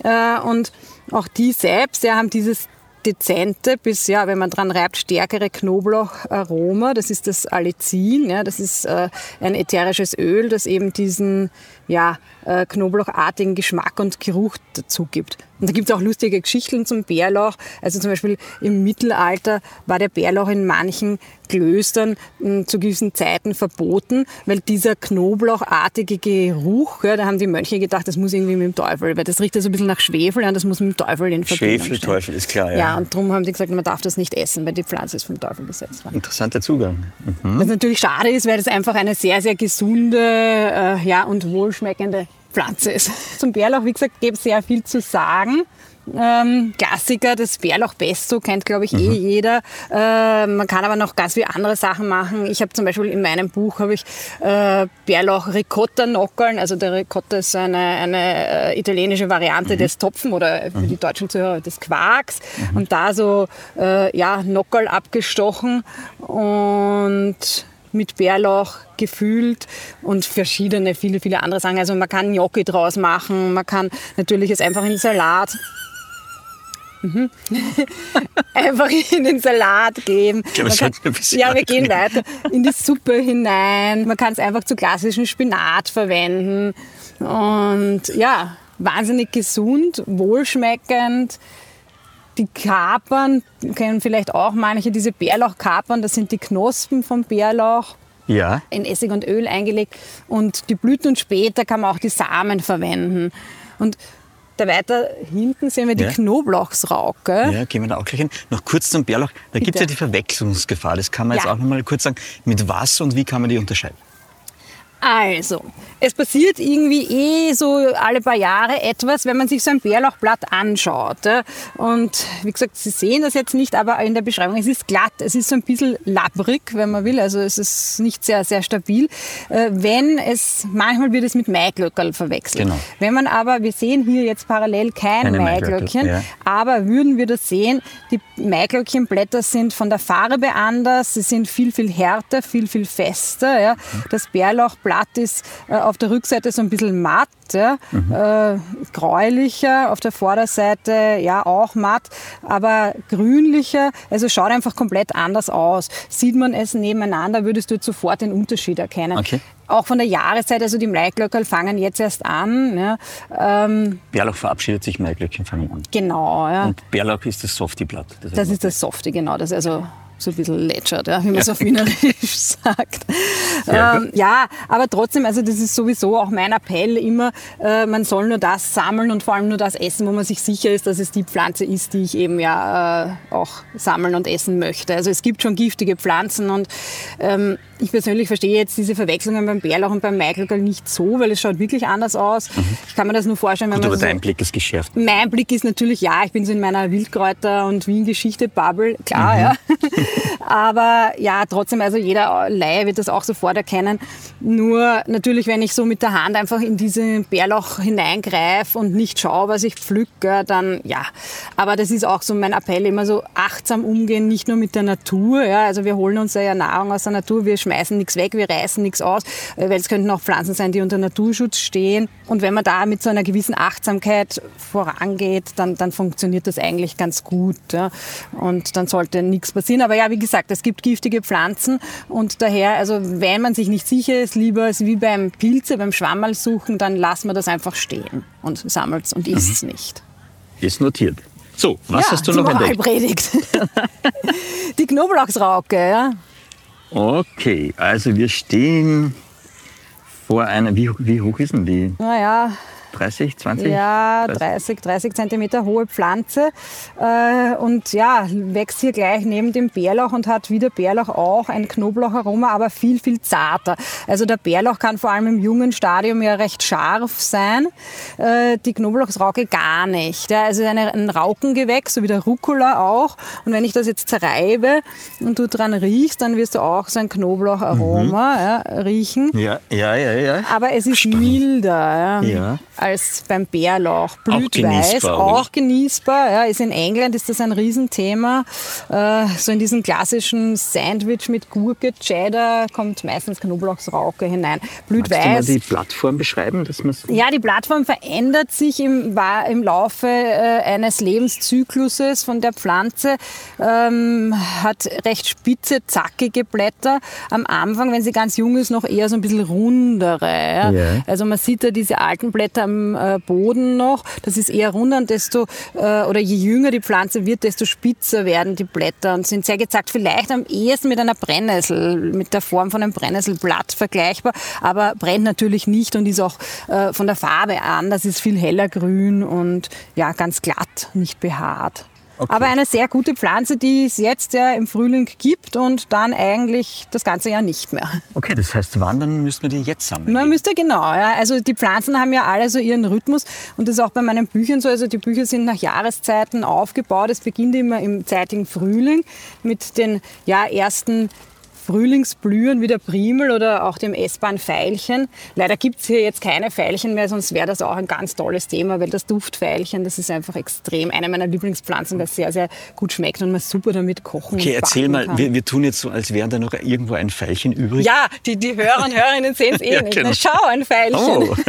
Äh, und auch die selbst ja, haben dieses dezente bis, ja, wenn man dran reibt, stärkere Knoblaucharoma. Das ist das Allicin. Ja, das ist äh, ein ätherisches Öl, das eben diesen ja, äh, knoblauchartigen Geschmack und Geruch dazu gibt. Und da gibt es auch lustige Geschichten zum Bärlauch. Also zum Beispiel im Mittelalter war der Bärlauch in manchen Klöstern mh, zu gewissen Zeiten verboten, weil dieser knoblauchartige Geruch, ja, da haben die Mönche gedacht, das muss irgendwie mit dem Teufel, weil das riecht ja so ein bisschen nach Schwefel und das muss mit dem Teufel in Verbindung Schwefel, stehen. Teufel, ist klar, ja. Ja, und darum haben die gesagt, man darf das nicht essen, weil die Pflanze ist vom Teufel besetzt worden. Interessanter Zugang. Mhm. Was natürlich schade ist, weil das einfach eine sehr, sehr gesunde äh, ja, und wohlschmeckende Pflanze ist. Zum Bärlauch, wie gesagt, gibt es sehr viel zu sagen. Ähm, Klassiker, das Bärlauch Pesto kennt, glaube ich, eh jeder. Äh, man kann aber noch ganz viele andere Sachen machen. Ich habe zum Beispiel in meinem Buch habe ich äh, Bärlauch Ricotta Nockeln. Also der Ricotta ist eine, eine äh, italienische Variante des Topfen oder für die deutschen Zuhörer des Quarks. Und da so äh, ja Nockel abgestochen und mit Bärlauch gefüllt und verschiedene, viele, viele andere Sachen. Also man kann Gnocchi draus machen, man kann natürlich es einfach in den Salat Mhm. <laughs> einfach in den Salat geben. Ja, Man wir kann, ja wir gehen weiter. In die Suppe hinein. Man kann es einfach zu klassischen Spinat verwenden. Und ja, wahnsinnig gesund, wohlschmeckend. Die Kapern kennen vielleicht auch manche, diese Bärlauchkapern, das sind die Knospen vom Bärlauch Ja. in Essig und Öl eingelegt und die Blüten und später kann man auch die Samen verwenden. Und da weiter hinten sehen wir die Ja. Knoblauchsrauke. Ja, gehen wir da auch gleich hin. Noch kurz zum Bärlauch. Da gibt es ja die Verwechslungsgefahr. Das kann man jetzt Ja. auch noch mal kurz sagen. Mit was und wie kann man die unterscheiden? Also, es passiert irgendwie eh so alle paar Jahre etwas, wenn man sich so ein Bärlauchblatt anschaut. Und wie gesagt, Sie sehen das jetzt nicht, aber in der Beschreibung, es ist glatt, es ist so ein bisschen labbrig, wenn man will, also es ist nicht sehr, sehr stabil. Äh, Wenn es, manchmal wird es mit Maiglöckerl verwechselt. Genau. Wenn man aber, wir sehen hier jetzt parallel kein Keine Maiglöckchen, Maiglöckchen, ja. aber würden wir das sehen, die Maiglöckchenblätter sind von der Farbe anders, sie sind viel, viel härter, viel, viel fester. Ja. Das Bärlauchblatt ist äh, auf der Rückseite so ein bisschen matt, ja. äh, gräulicher, auf der Vorderseite ja auch matt, aber grünlicher, also schaut einfach komplett anders aus. Sieht man es nebeneinander, würdest du jetzt sofort den Unterschied erkennen. Okay. Auch von der Jahreszeit, also die Maiglöckerl fangen jetzt erst an. Ja. Ähm, Bärlauch verabschiedet sich, Maiglöckchen fangen an. genau, ja. Und Bärlauch ist das Softie-Blatt. Das ist das Softe, genau. Das also so ein bisschen lätschert, ja, wie man es auf Wienerisch <laughs> sagt. Ähm, ja, aber trotzdem, also das ist sowieso auch mein Appell immer, äh, man soll nur das sammeln und vor allem nur das essen, wo man sich sicher ist, dass es die Pflanze ist, die ich eben ja äh, auch sammeln und essen möchte. Also es gibt schon giftige Pflanzen und ähm, ich persönlich verstehe jetzt diese Verwechslungen beim Bärlauch und beim Maiglöckerl nicht so, weil es schaut wirklich anders aus. Ich kann mir das nur vorstellen, wenn Mhm. Gut, man aber so dein Blick ist geschärft. mein Blick ist natürlich, ja, ich bin so in meiner Wildkräuter- und Wien-Geschichte-Bubble, klar, Mhm. ja. <laughs> Aber ja, trotzdem, also jeder Laie wird das auch sofort erkennen. Nur natürlich, wenn ich so mit der Hand einfach in diesen Bärlauch hineingreife und nicht schaue, was ich pflücke, dann ja. Aber das ist auch so mein Appell, immer so achtsam umgehen, nicht nur mit der Natur. Ja. Also wir holen uns ja Nahrung aus der Natur, wir schmeißen nichts weg, wir reißen nichts aus, äh, weil es könnten auch Pflanzen sein, die unter Naturschutz stehen. Und wenn man da mit so einer gewissen Achtsamkeit vorangeht, dann, dann funktioniert das eigentlich ganz gut. Ja. Und dann sollte nichts passieren. Aber ja, wie gesagt, es gibt giftige Pflanzen und daher, also wenn man sich nicht sicher ist, lieber ist wie beim Pilze, beim Schwammerl suchen, dann lassen wir das einfach stehen und sammelt es und isst es nicht. Ist notiert. So, was ja, hast du noch entdeckt? <laughs> Die Knoblauchsrauke, ja. Okay, also wir stehen vor einer, wie, wie hoch ist denn die? Naja, 30, 20? Ja, 30? 30, 30 Zentimeter hohe Pflanze. Äh, und ja, wächst hier gleich neben dem Bärlauch und hat wie der Bärlauch auch ein Knoblaucharoma, aber viel, viel zarter. Also der Bärlauch kann vor allem im jungen Stadium ja recht scharf sein. Äh, die Knoblauchsrauke gar nicht. Ja, also eine, ein Raukengewächs, so wie der Rucola auch. Und wenn ich das jetzt zerreibe und du dran riechst, dann wirst du auch so ein Knoblaucharoma ja, riechen. Ja, ja, ja, ja. Aber es ist milder ja, Ja. Als beim Bärlauch. Blüht genießbar, weiß, oder? auch genießbar. Ja, ist in England ist das ein Riesenthema. Äh, so in diesen klassischen Sandwich mit Gurke, Cheddar kommt meistens Knoblauchsrauke hinein. Blüht Magst du mal weiß. die Plattform beschreiben, dass Ja, die Plattform verändert sich im, im Laufe äh, eines Lebenszykluses von der Pflanze, ähm, hat recht spitze, zackige Blätter. Am Anfang, wenn sie ganz jung ist, noch eher so ein bisschen rundere. Ja? Ja. Also man sieht da diese alten Blätter am äh, Boden noch. Das ist eher runder und desto, äh, oder je jünger die Pflanze wird, desto spitzer werden die Blätter und sind sehr gezackt. Vielleicht am ehesten mit einer Brennnessel, mit der Form von einem Brennnesselblatt vergleichbar, aber brennt natürlich nicht und ist auch äh, von der Farbe anders, ist viel heller grün und ja, ganz glatt, nicht behaart. Okay. Aber eine sehr gute Pflanze, die es jetzt ja im Frühling gibt und dann eigentlich das ganze Jahr nicht mehr. Okay, das heißt, wandern müssen wir die jetzt sammeln? Man müsste genau, ja. Also die Pflanzen haben ja alle so ihren Rhythmus und das ist auch bei meinen Büchern so. Also die Bücher sind nach Jahreszeiten aufgebaut. Es beginnt immer im zeitigen Frühling mit den ja, ersten Frühlingsblühen wie der Primel oder auch dem essbaren Veilchen. Leider gibt es hier jetzt keine Veilchen mehr, sonst wäre das auch ein ganz tolles Thema, weil das Duftveilchen, das ist einfach extrem eine meiner Lieblingspflanzen, das sehr, sehr gut schmeckt und man super damit kochen Okay, erzähl mal, wir, wir, tun jetzt so, als wäre da noch irgendwo ein Veilchen übrig. Ja, die, die Hörer und Hörerinnen sehen es <laughs> eh ja, nicht. Genau. Na, schau, ein Veilchen. Oh. <laughs>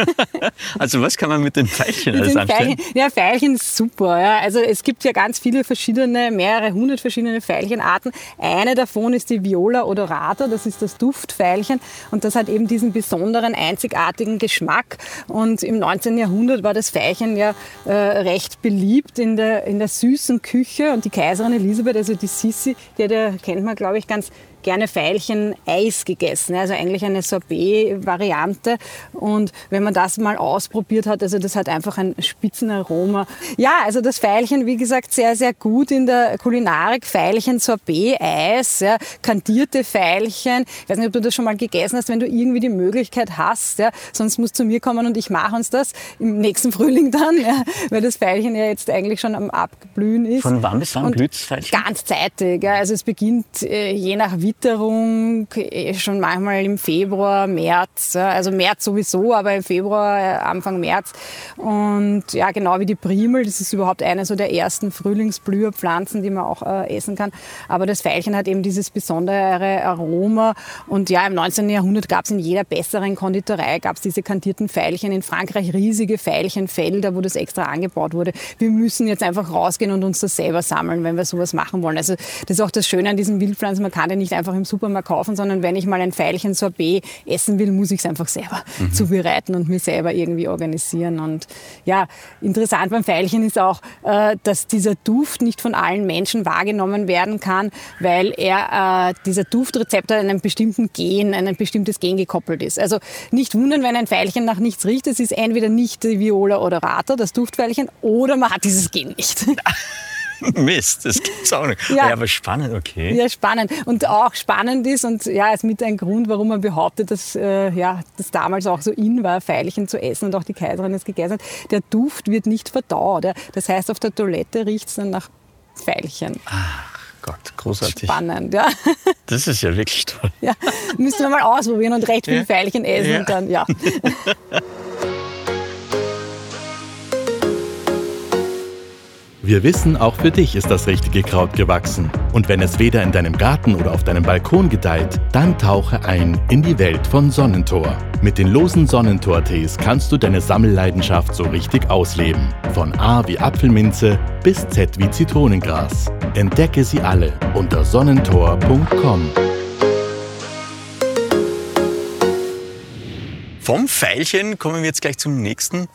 Also was kann man mit den Veilchen mit alles den anstellen? Veilchen, ja, Veilchen ist super. Ja. Also es gibt ja ganz viele verschiedene, mehrere hundert verschiedene Veilchenarten. Eine davon ist die Viola oder Dorata, das ist das Duftveilchen und das hat eben diesen besonderen, einzigartigen Geschmack. Und im 19. Jahrhundert war das Veilchen ja äh, recht beliebt in der, in der süßen Küche und die Kaiserin Elisabeth, also die Sissi, die, die kennt man, glaube ich, ganz gerne Veilchen Eis gegessen, also eigentlich eine Sorbet-Variante. Und wenn man das mal ausprobiert hat, also das hat einfach ein Spitzenaroma. Ja, also das Veilchen, wie gesagt, sehr, sehr gut in der Kulinarik. Veilchen, Sorbet, Eis, ja, kandierte Veilchen. Ich weiß nicht, ob du das schon mal gegessen hast, wenn du irgendwie die Möglichkeit hast. Ja, sonst musst du zu mir kommen und ich mache uns das im nächsten Frühling dann, ja, weil das Veilchen ja jetzt eigentlich schon am Abblühen ist. Von wann bis wann blüht das Veilchen? Ganz zeitig. Ja. Also es beginnt äh, je nach Witterung eh schon manchmal im Februar, März. Also März sowieso, aber im Februar, äh, Anfang März. Und ja, genau wie die Primel, das ist überhaupt eine so der ersten Frühlingsblüherpflanzen, die man auch äh, essen kann. Aber das Veilchen hat eben dieses besondere Aroma. Und ja, im 19. Jahrhundert gab es in jeder besseren Konditorei gab es diese kantierten Veilchen. In Frankreich riesige Veilchenfelder, wo das extra angebaut wurde. Wir müssen jetzt einfach rausgehen und uns das selber sammeln, wenn wir sowas machen wollen. Also das ist auch das Schöne an diesen Wildpflanzen. Man kann ja nicht einfach im Supermarkt kaufen, sondern wenn ich mal ein Veilchen Sorbet essen will, muss ich es einfach selber mhm. zubereiten und mir selber irgendwie organisieren. Und ja, interessant beim Veilchen ist auch, äh, dass dieser Duft nicht von allen Menschen wahrgenommen werden kann, weil er, äh, dieser Duftrezeptor an einem bestimmten Gen, an ein bestimmtes Gen gekoppelt ist. Also nicht wundern, wenn ein Veilchen nach nichts riecht. Es ist entweder nicht die Viola oder Rata, das Duftveilchen, oder man hat dieses Gen nicht. <laughs> <laughs> Mist, das gibt's auch nicht. Ja. ja. aber spannend, okay. Ja, spannend. Und auch spannend ist, und ja, ist mit ein Grund, warum man behauptet, dass äh, ja, das damals auch so in war, Veilchen zu essen und auch die Kaiserin es gegessen hat. Der Duft wird nicht verdaut. Ja. Das heißt, auf der Toilette riecht es dann nach Veilchen. Ach. Gott, großartig. Spannend, ja. <laughs> Das ist ja wirklich toll. Ja, müssen wir mal ausprobieren und recht viel ja. Veilchen essen ja. und dann, ja. <laughs> Wir wissen, auch für dich ist das richtige Kraut gewachsen. Und wenn es weder in deinem Garten oder auf deinem Balkon gedeiht, dann tauche ein in die Welt von Sonnentor. Mit den losen Sonnentor-Tees kannst du deine Sammelleidenschaft so richtig ausleben. Von A wie Apfelminze bis Z wie Zitronengras. Entdecke sie alle unter sonnentor.com. Vom Pfeilchen kommen wir jetzt gleich zum nächsten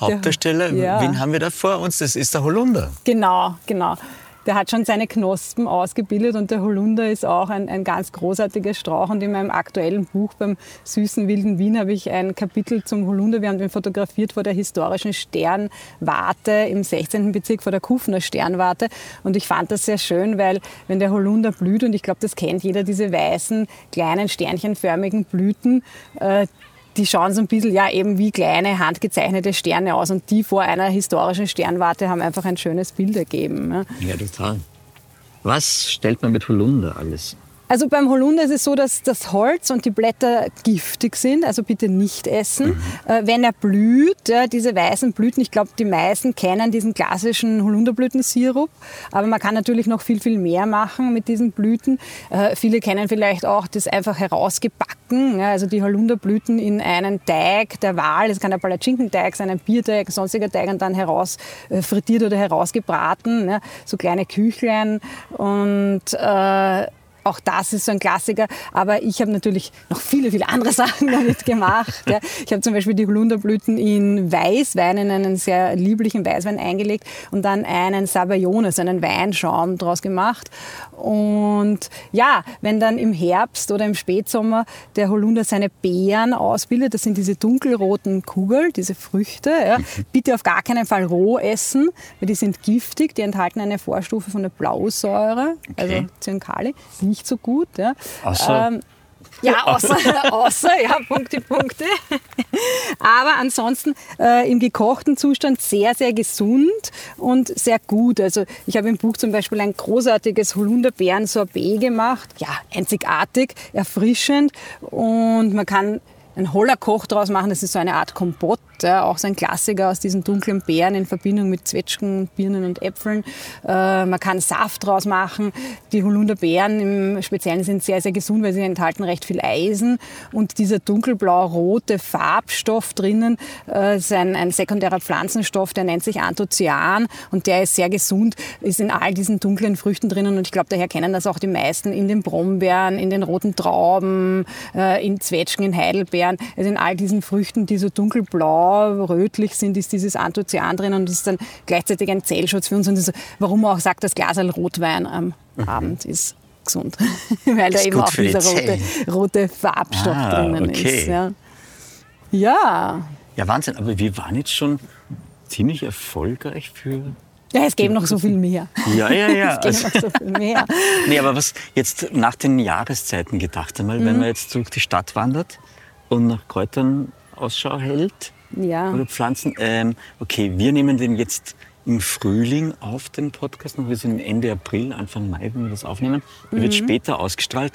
Hauptdarsteller. Ja. Wen haben wir da vor uns? Das ist der Holunder. Genau, genau. Der hat schon seine Knospen ausgebildet und der Holunder ist auch ein, ein ganz großartiger Strauch. Und in meinem aktuellen Buch beim süßen wilden Wien habe ich ein Kapitel zum Holunder. Wir haben den fotografiert vor der historischen Sternwarte im 16. Bezirk vor der Kufner Sternwarte. Und ich fand das sehr schön, weil wenn der Holunder blüht, und ich glaube, das kennt jeder, diese weißen, kleinen, sternchenförmigen Blüten, äh, die schauen so ein bisschen ja eben wie kleine handgezeichnete Sterne aus und die vor einer historischen Sternwarte haben einfach ein schönes Bild ergeben. Ja, ja total. Was stellt man mit Holunder alles also beim Holunder ist es so, dass das Holz und die Blätter giftig sind, also bitte nicht essen. Mhm. Äh, wenn er blüht, ja, diese weißen Blüten, ich glaube, die meisten kennen diesen klassischen Holunderblütensirup, aber man kann natürlich noch viel, viel mehr machen mit diesen Blüten. Äh, viele kennen vielleicht auch das einfach herausgebacken, ja, also die Holunderblüten in einen Teig der Wahl, es kann ein Palatschinkenteig sein, ein Bierteig, sonstiger Teig und dann heraus äh, frittiert oder herausgebraten, ja, so kleine Küchlein und auch das ist so ein Klassiker. Aber ich habe natürlich noch viele, viele andere <laughs> Sachen damit gemacht. Ja. Ich habe zum Beispiel die Holunderblüten in Weißwein, in einen sehr lieblichen Weißwein eingelegt und dann einen Sabayones, einen Weinschaum draus gemacht. Und ja, wenn dann im Herbst oder im Spätsommer der Holunder seine Beeren ausbildet, das sind diese dunkelroten Kugeln, diese Früchte, ja, bitte auf gar keinen Fall roh essen, weil die sind giftig, die enthalten eine Vorstufe von der Blausäure, also Zyankali, nicht so gut. Ja. Außer Ähm, ja, außer, <laughs> außer, ja, Punkte, Punkte. Aber ansonsten äh, im gekochten Zustand sehr, sehr gesund und sehr gut. Also ich habe im Buch zum Beispiel ein großartiges Holunderbeeren-Sorbet gemacht. Ja, einzigartig, erfrischend und man kann ein Hollerkoch draus machen. Das ist so eine Art Kompott, ja, auch so ein Klassiker aus diesen dunklen Beeren in Verbindung mit Zwetschgen, Birnen und Äpfeln. Äh, man kann Saft draus machen. Die Holunderbeeren im Speziellen sind sehr, sehr gesund, weil sie enthalten recht viel Eisen. Und dieser dunkelblau-rote Farbstoff drinnen äh, ist ein, ein sekundärer Pflanzenstoff, der nennt sich Anthocyan und der ist sehr gesund, ist in all diesen dunklen Früchten drinnen. Und ich glaube, daher kennen das auch die meisten in den Brombeeren, in den roten Trauben, äh, in Zwetschgen, in Heidelbeeren. Also in all diesen Früchten, die so dunkelblau, rötlich sind, ist dieses Anthocyan drin und das ist dann gleichzeitig ein Zellschutz für uns. Und das, warum man auch sagt, das Glas Rotwein am Abend ist gesund, <laughs> weil da eben auch die dieser rote, rote Farbstoff Ah, drinnen okay. ist. Ja. ja. Ja, Wahnsinn. Aber wir waren jetzt schon ziemlich erfolgreich für. Ja, es gäbe noch so viel mehr. Ja, ja, ja. <laughs> Es gäbe Also, noch so viel mehr. <laughs> nee, aber was jetzt nach den Jahreszeiten gedacht einmal, Mhm. wenn man jetzt durch die Stadt wandert und nach Kräutern Ausschau hält Ja. oder Pflanzen. Ähm, okay, wir nehmen den jetzt im Frühling auf, den Podcast. noch. Wir sind Ende April, Anfang Mai, wenn wir das aufnehmen. Der wird Mhm. später ausgestrahlt.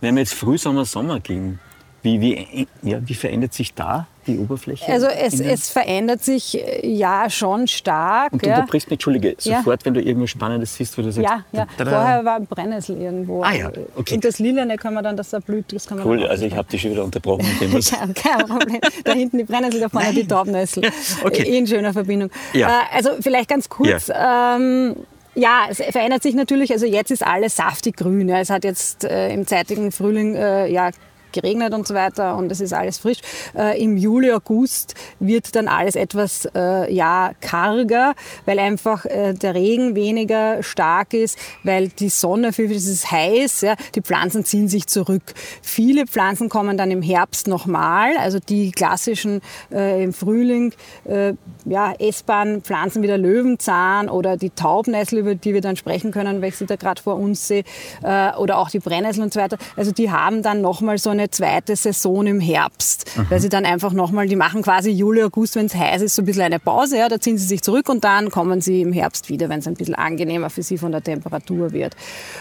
Wenn wir jetzt Frühsommer, Sommer gehen, wie, wie, ja, wie verändert sich da die Oberfläche? Also es, es verändert sich äh, ja schon stark. Und du ja. unterbrichst mich, Entschuldige, Ja. sofort, wenn du irgendwas Spannendes siehst, wo du sagst, Ja, ja. tada. Vorher war ein Brennnessel irgendwo. Ah ja, okay. Und das Lilane kann man dann, das da blüht, das kann man Cool, also ich habe dich schon wieder unterbrochen. Kein, <laughs> kein Problem. Da hinten die Brennnessel, da vorne die Taubnessel. <laughs> Okay. Eh In schöner Verbindung. Ja. Äh, Also vielleicht ganz kurz. Ähm, ja, es verändert sich natürlich. Also jetzt ist alles saftig grün. Ja. Es hat jetzt äh, im zeitigen Frühling äh, ja, geregnet und so weiter und es ist alles frisch. Äh, Im Juli, August wird dann alles etwas äh, ja, karger, weil einfach äh, der Regen weniger stark ist, weil die Sonne, für es ist heiß, ja, die Pflanzen ziehen sich zurück. Viele Pflanzen kommen dann im Herbst nochmal, also die klassischen äh, im Frühling äh, ja, essbaren Pflanzen wie der Löwenzahn oder die Taubnessel, über die wir dann sprechen können, weil ich sie da gerade vor uns sehe, äh, oder auch die Brennnessel und so weiter. Also die haben dann nochmal so eine zweite Saison im Herbst, weil sie dann einfach nochmal, die machen quasi Juli, August, wenn es heiß ist, so ein bisschen eine Pause, ja, da ziehen sie sich zurück und dann kommen sie im Herbst wieder, wenn es ein bisschen angenehmer für sie von der Temperatur wird.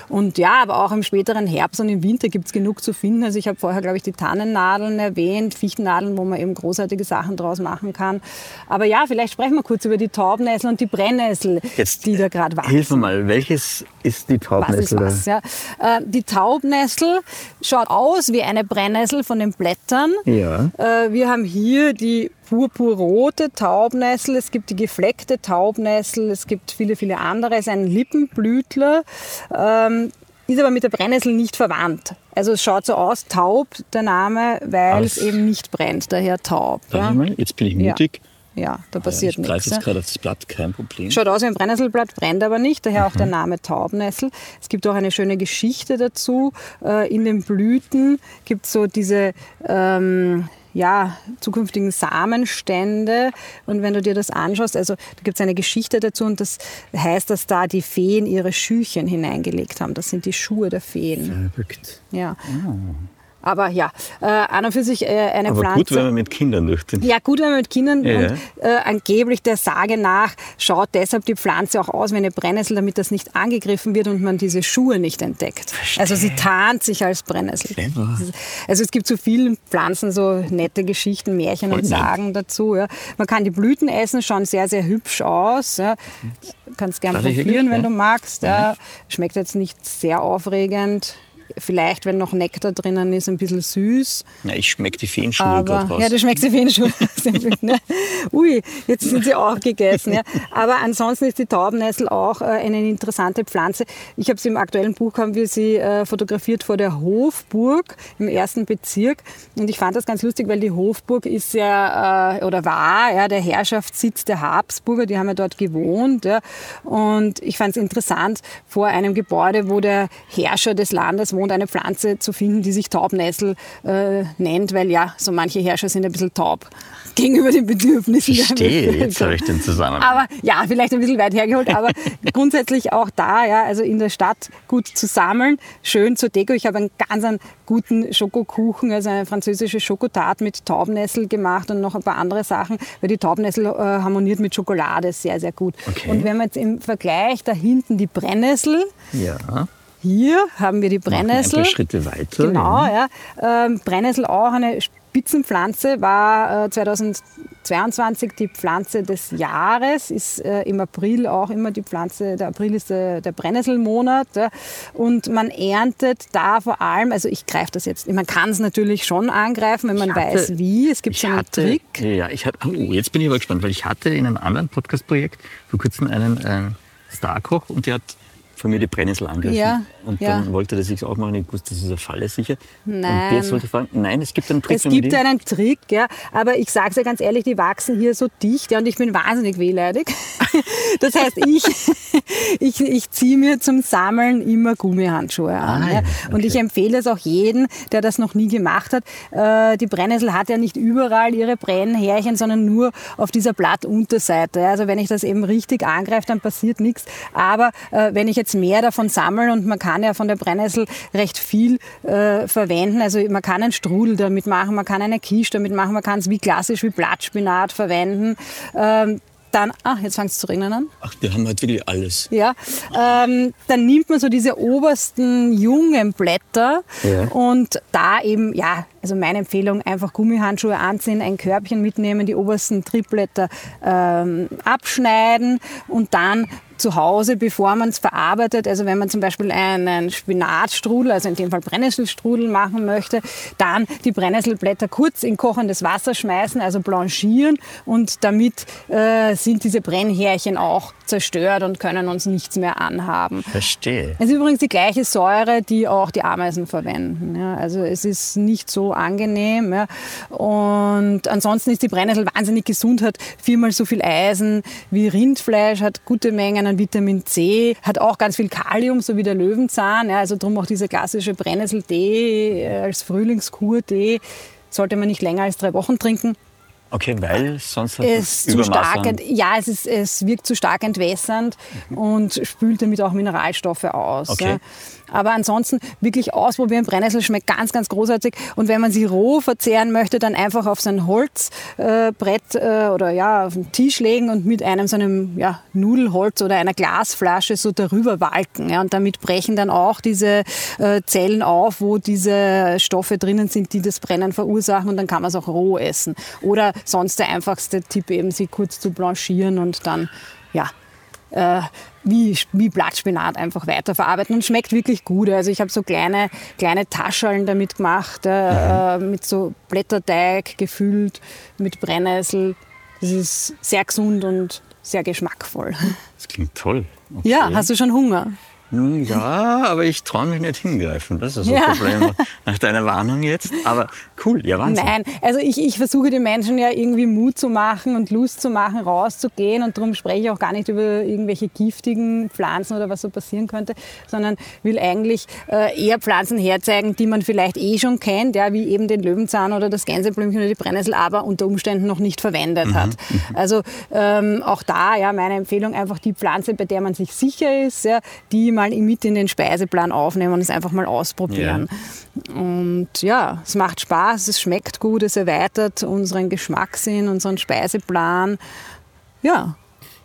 Und ja, aber auch im späteren Herbst und im Winter gibt es genug zu finden. Also ich habe vorher, glaube ich, die Tannennadeln erwähnt, Fichtennadeln, wo man eben großartige Sachen draus machen kann. Aber ja, vielleicht sprechen wir kurz über die Taubnessel und die Brennnessel, Jetzt, die da gerade wachsen. Hilf mir mal, welches ist die Was ist Taubnessel? was, ja. Äh, Die Taubnessel schaut aus wie eine Brennnessel von den Blättern. Ja. Äh, Wir haben hier die purpurrote Taubnessel, es gibt die gefleckte Taubnessel, es gibt viele, viele andere. Es ist ein Lippenblütler, ähm, ist aber mit der Brennnessel nicht verwandt. Also es schaut so aus, taub der Name, weil Alles- es eben nicht brennt, daher taub. Ja, mal? Jetzt bin ich mutig. ja da passiert ich greife nichts. jetzt ja. gerade auf das Blatt, kein Problem. Schaut aus wie ein Brennnesselblatt, brennt aber nicht, daher auch der Name Taubnessel. Es gibt auch eine schöne Geschichte dazu. Äh, In den Blüten gibt es so diese ähm, ja, zukünftigen Samenstände. Und wenn du dir das anschaust, also da gibt es eine Geschichte dazu und das heißt, dass da die Feen ihre Schüchen hineingelegt haben. Das sind die Schuhe der Feen. Verrückt. Ja. Aber ja, äh, an und für sich äh, eine Aber Pflanze. gut, wenn man mit Kindern durch den... Ja, gut, wenn man mit Kindern Ja, und äh, angeblich der Sage nach schaut deshalb die Pflanze auch aus wie eine Brennnessel, damit das nicht angegriffen wird und man diese Schuhe nicht entdeckt. Also sie tarnt sich als Brennnessel. Clever. Also es gibt zu vielen Pflanzen so nette Geschichten, Märchen und. Sagen dazu. Ja. Man kann die Blüten essen, schauen sehr, sehr hübsch aus. Ja. Kannst gerne probieren, wirklich? wenn Ja. du magst. Ja. Schmeckt jetzt nicht sehr aufregend. Vielleicht, wenn noch Nektar drinnen ist, ein bisschen süß. Ja, ich schmecke die Feenschuhe Aber, raus. ja, du schmeckst die Feenschuhe. <laughs> ne? Ui, jetzt sind sie auch gegessen. Ja. Aber ansonsten ist die Taubennessel auch äh, eine interessante Pflanze. Ich habe sie im aktuellen Buch, haben wir sie äh, fotografiert vor der Hofburg im ersten Bezirk. Und ich fand das ganz lustig, weil die Hofburg ist ja, äh, oder war ja, der Herrschaftssitz der Habsburger. Die haben ja dort gewohnt. Ja. Und ich fand es interessant, vor einem Gebäude, wo der Herrscher des Landes wohnt, eine Pflanze zu finden, die sich Taubnessel äh, nennt, weil ja, so manche Herrscher sind ein bisschen taub gegenüber den Bedürfnissen. Ich verstehe, jetzt habe ich den Zusammenhang. Aber ja, vielleicht ein bisschen weit hergeholt, aber <laughs> grundsätzlich auch da, ja, also in der Stadt gut zu sammeln, schön zur Deko. Ich habe einen ganz einen guten Schokokuchen, also eine französische Schokotat mit Taubnessel gemacht und noch ein paar andere Sachen, weil die Taubnessel äh, harmoniert mit Schokolade sehr, sehr gut. Okay. Und wenn man jetzt im Vergleich da hinten die Brennnessel, ja. Hier haben wir die Brennnessel. Ein paar Schritte weiter. Genau, ja. Ähm, Brennnessel auch eine Spitzenpflanze, war äh, 2022 die Pflanze des Jahres, ist äh, im April auch immer die Pflanze, der April ist der, der Brennnesselmonat ja. und man erntet da vor allem, also ich greife das jetzt, man kann es natürlich schon angreifen, wenn man hatte- weiß wie, es gibt so einen hatte, Trick. Ja, ich hatte, oh, jetzt bin ich aber gespannt, weil ich hatte in einem anderen Podcast-Projekt vor kurzem einen äh, Starkoch und der hat von mir die Brennnessel angegriffen. Ja, und ja. dann wollte er sich auch machen. Ich wusste, das ist eine Falle sicher. Nein. Und jetzt wollte ich fragen, nein, es gibt einen Trick. Es gibt einen Trick, ja, aber ich sage es ja ganz ehrlich, die wachsen hier so dicht ja, und ich bin wahnsinnig wehleidig. <laughs> Das heißt, ich, <laughs> ich, ich ziehe mir zum Sammeln immer Gummihandschuhe an. Ah, ja. Und okay. ich empfehle es auch jedem, der das noch nie gemacht hat. Äh, Die Brennnessel hat ja nicht überall ihre Brennhärchen, sondern nur auf dieser Blattunterseite. Also wenn ich das eben richtig angreife, dann passiert nichts. Aber äh, wenn ich jetzt mehr davon sammle und man kann ja von der Brennnessel recht viel äh, verwenden, also man kann einen Strudel damit machen, man kann eine Quiche damit machen, man kann es wie klassisch wie Blattspinat verwenden. Ähm, dann, ah, jetzt fängt es zu regnen an. Ach, wir haben halt wirklich alles. Ja, ähm, dann nimmt man so diese obersten jungen Blätter Ja. und da eben, ja, also meine Empfehlung, einfach Gummihandschuhe anziehen, ein Körbchen mitnehmen, die obersten Triebblätter ähm, abschneiden und dann zu Hause, bevor man es verarbeitet, also wenn man zum Beispiel einen Spinatstrudel, also in dem Fall Brennnesselstrudel machen möchte, dann die Brennnesselblätter kurz in kochendes Wasser schmeißen, also blanchieren und damit äh, sind diese Brennhärchen auch zerstört und können uns nichts mehr anhaben. Verstehe. Es ist übrigens die gleiche Säure, die auch die Ameisen verwenden. Ja, also es ist nicht so angenehm. Ja. Und ansonsten ist die Brennnessel wahnsinnig gesund, hat viermal so viel Eisen wie Rindfleisch, hat gute Mengen an Vitamin C, hat auch ganz viel Kalium, so wie der Löwenzahn. Ja, also darum auch dieser klassische Brennnessel-Tee äh, als Frühlingskur-Tee sollte man nicht länger als drei Wochen trinken. Okay, weil sonst hat Es zu Übermaß stark, an- ja, es, ist, es wirkt zu stark entwässernd und spült damit auch Mineralstoffe aus. Okay. Ja. Aber ansonsten wirklich ausprobieren. Brennnessel schmeckt ganz, ganz großartig. Und wenn man sie roh verzehren möchte, dann einfach auf so ein Holzbrett äh, oder ja, auf den Tisch legen und mit einem so einem ja, Nudelholz oder einer Glasflasche so darüber walken. Ja. Und damit brechen dann auch diese äh, Zellen auf, wo diese Stoffe drinnen sind, die das Brennen verursachen. Und dann kann man es auch roh essen. Oder sonst der einfachste Tipp eben, sie kurz zu blanchieren und dann ja, äh, wie, wie Blattspinat einfach weiterverarbeiten und schmeckt wirklich gut. Also ich habe so kleine, kleine Tascheln damit gemacht, äh, äh, mit so Blätterteig gefüllt, mit Brennnessel. Das ist sehr gesund und sehr geschmackvoll. Das klingt toll. Okay. Ja, hast du schon Hunger? Hm, Ja, aber ich traue mich nicht hingreifen. Das ist Ja. das Problem nach deiner Warnung jetzt. Aber cool, ja Wahnsinn. Nein, also ich, ich versuche den Menschen ja irgendwie Mut zu machen und Lust zu machen, rauszugehen. Und darum spreche ich auch gar nicht über irgendwelche giftigen Pflanzen oder was so passieren könnte, sondern will eigentlich äh, eher Pflanzen herzeigen, die man vielleicht eh schon kennt, ja, wie eben den Löwenzahn oder das Gänseblümchen oder die Brennnessel, aber unter Umständen noch nicht verwendet hat. Also ähm, auch da, ja, meine Empfehlung, einfach die Pflanze, bei der man sich sicher ist, ja, die mal mit in den Speiseplan aufnehmen und es einfach mal ausprobieren. Und ja, es macht Spaß, es schmeckt gut, es erweitert unseren Geschmackssinn, unseren Speiseplan. Ja,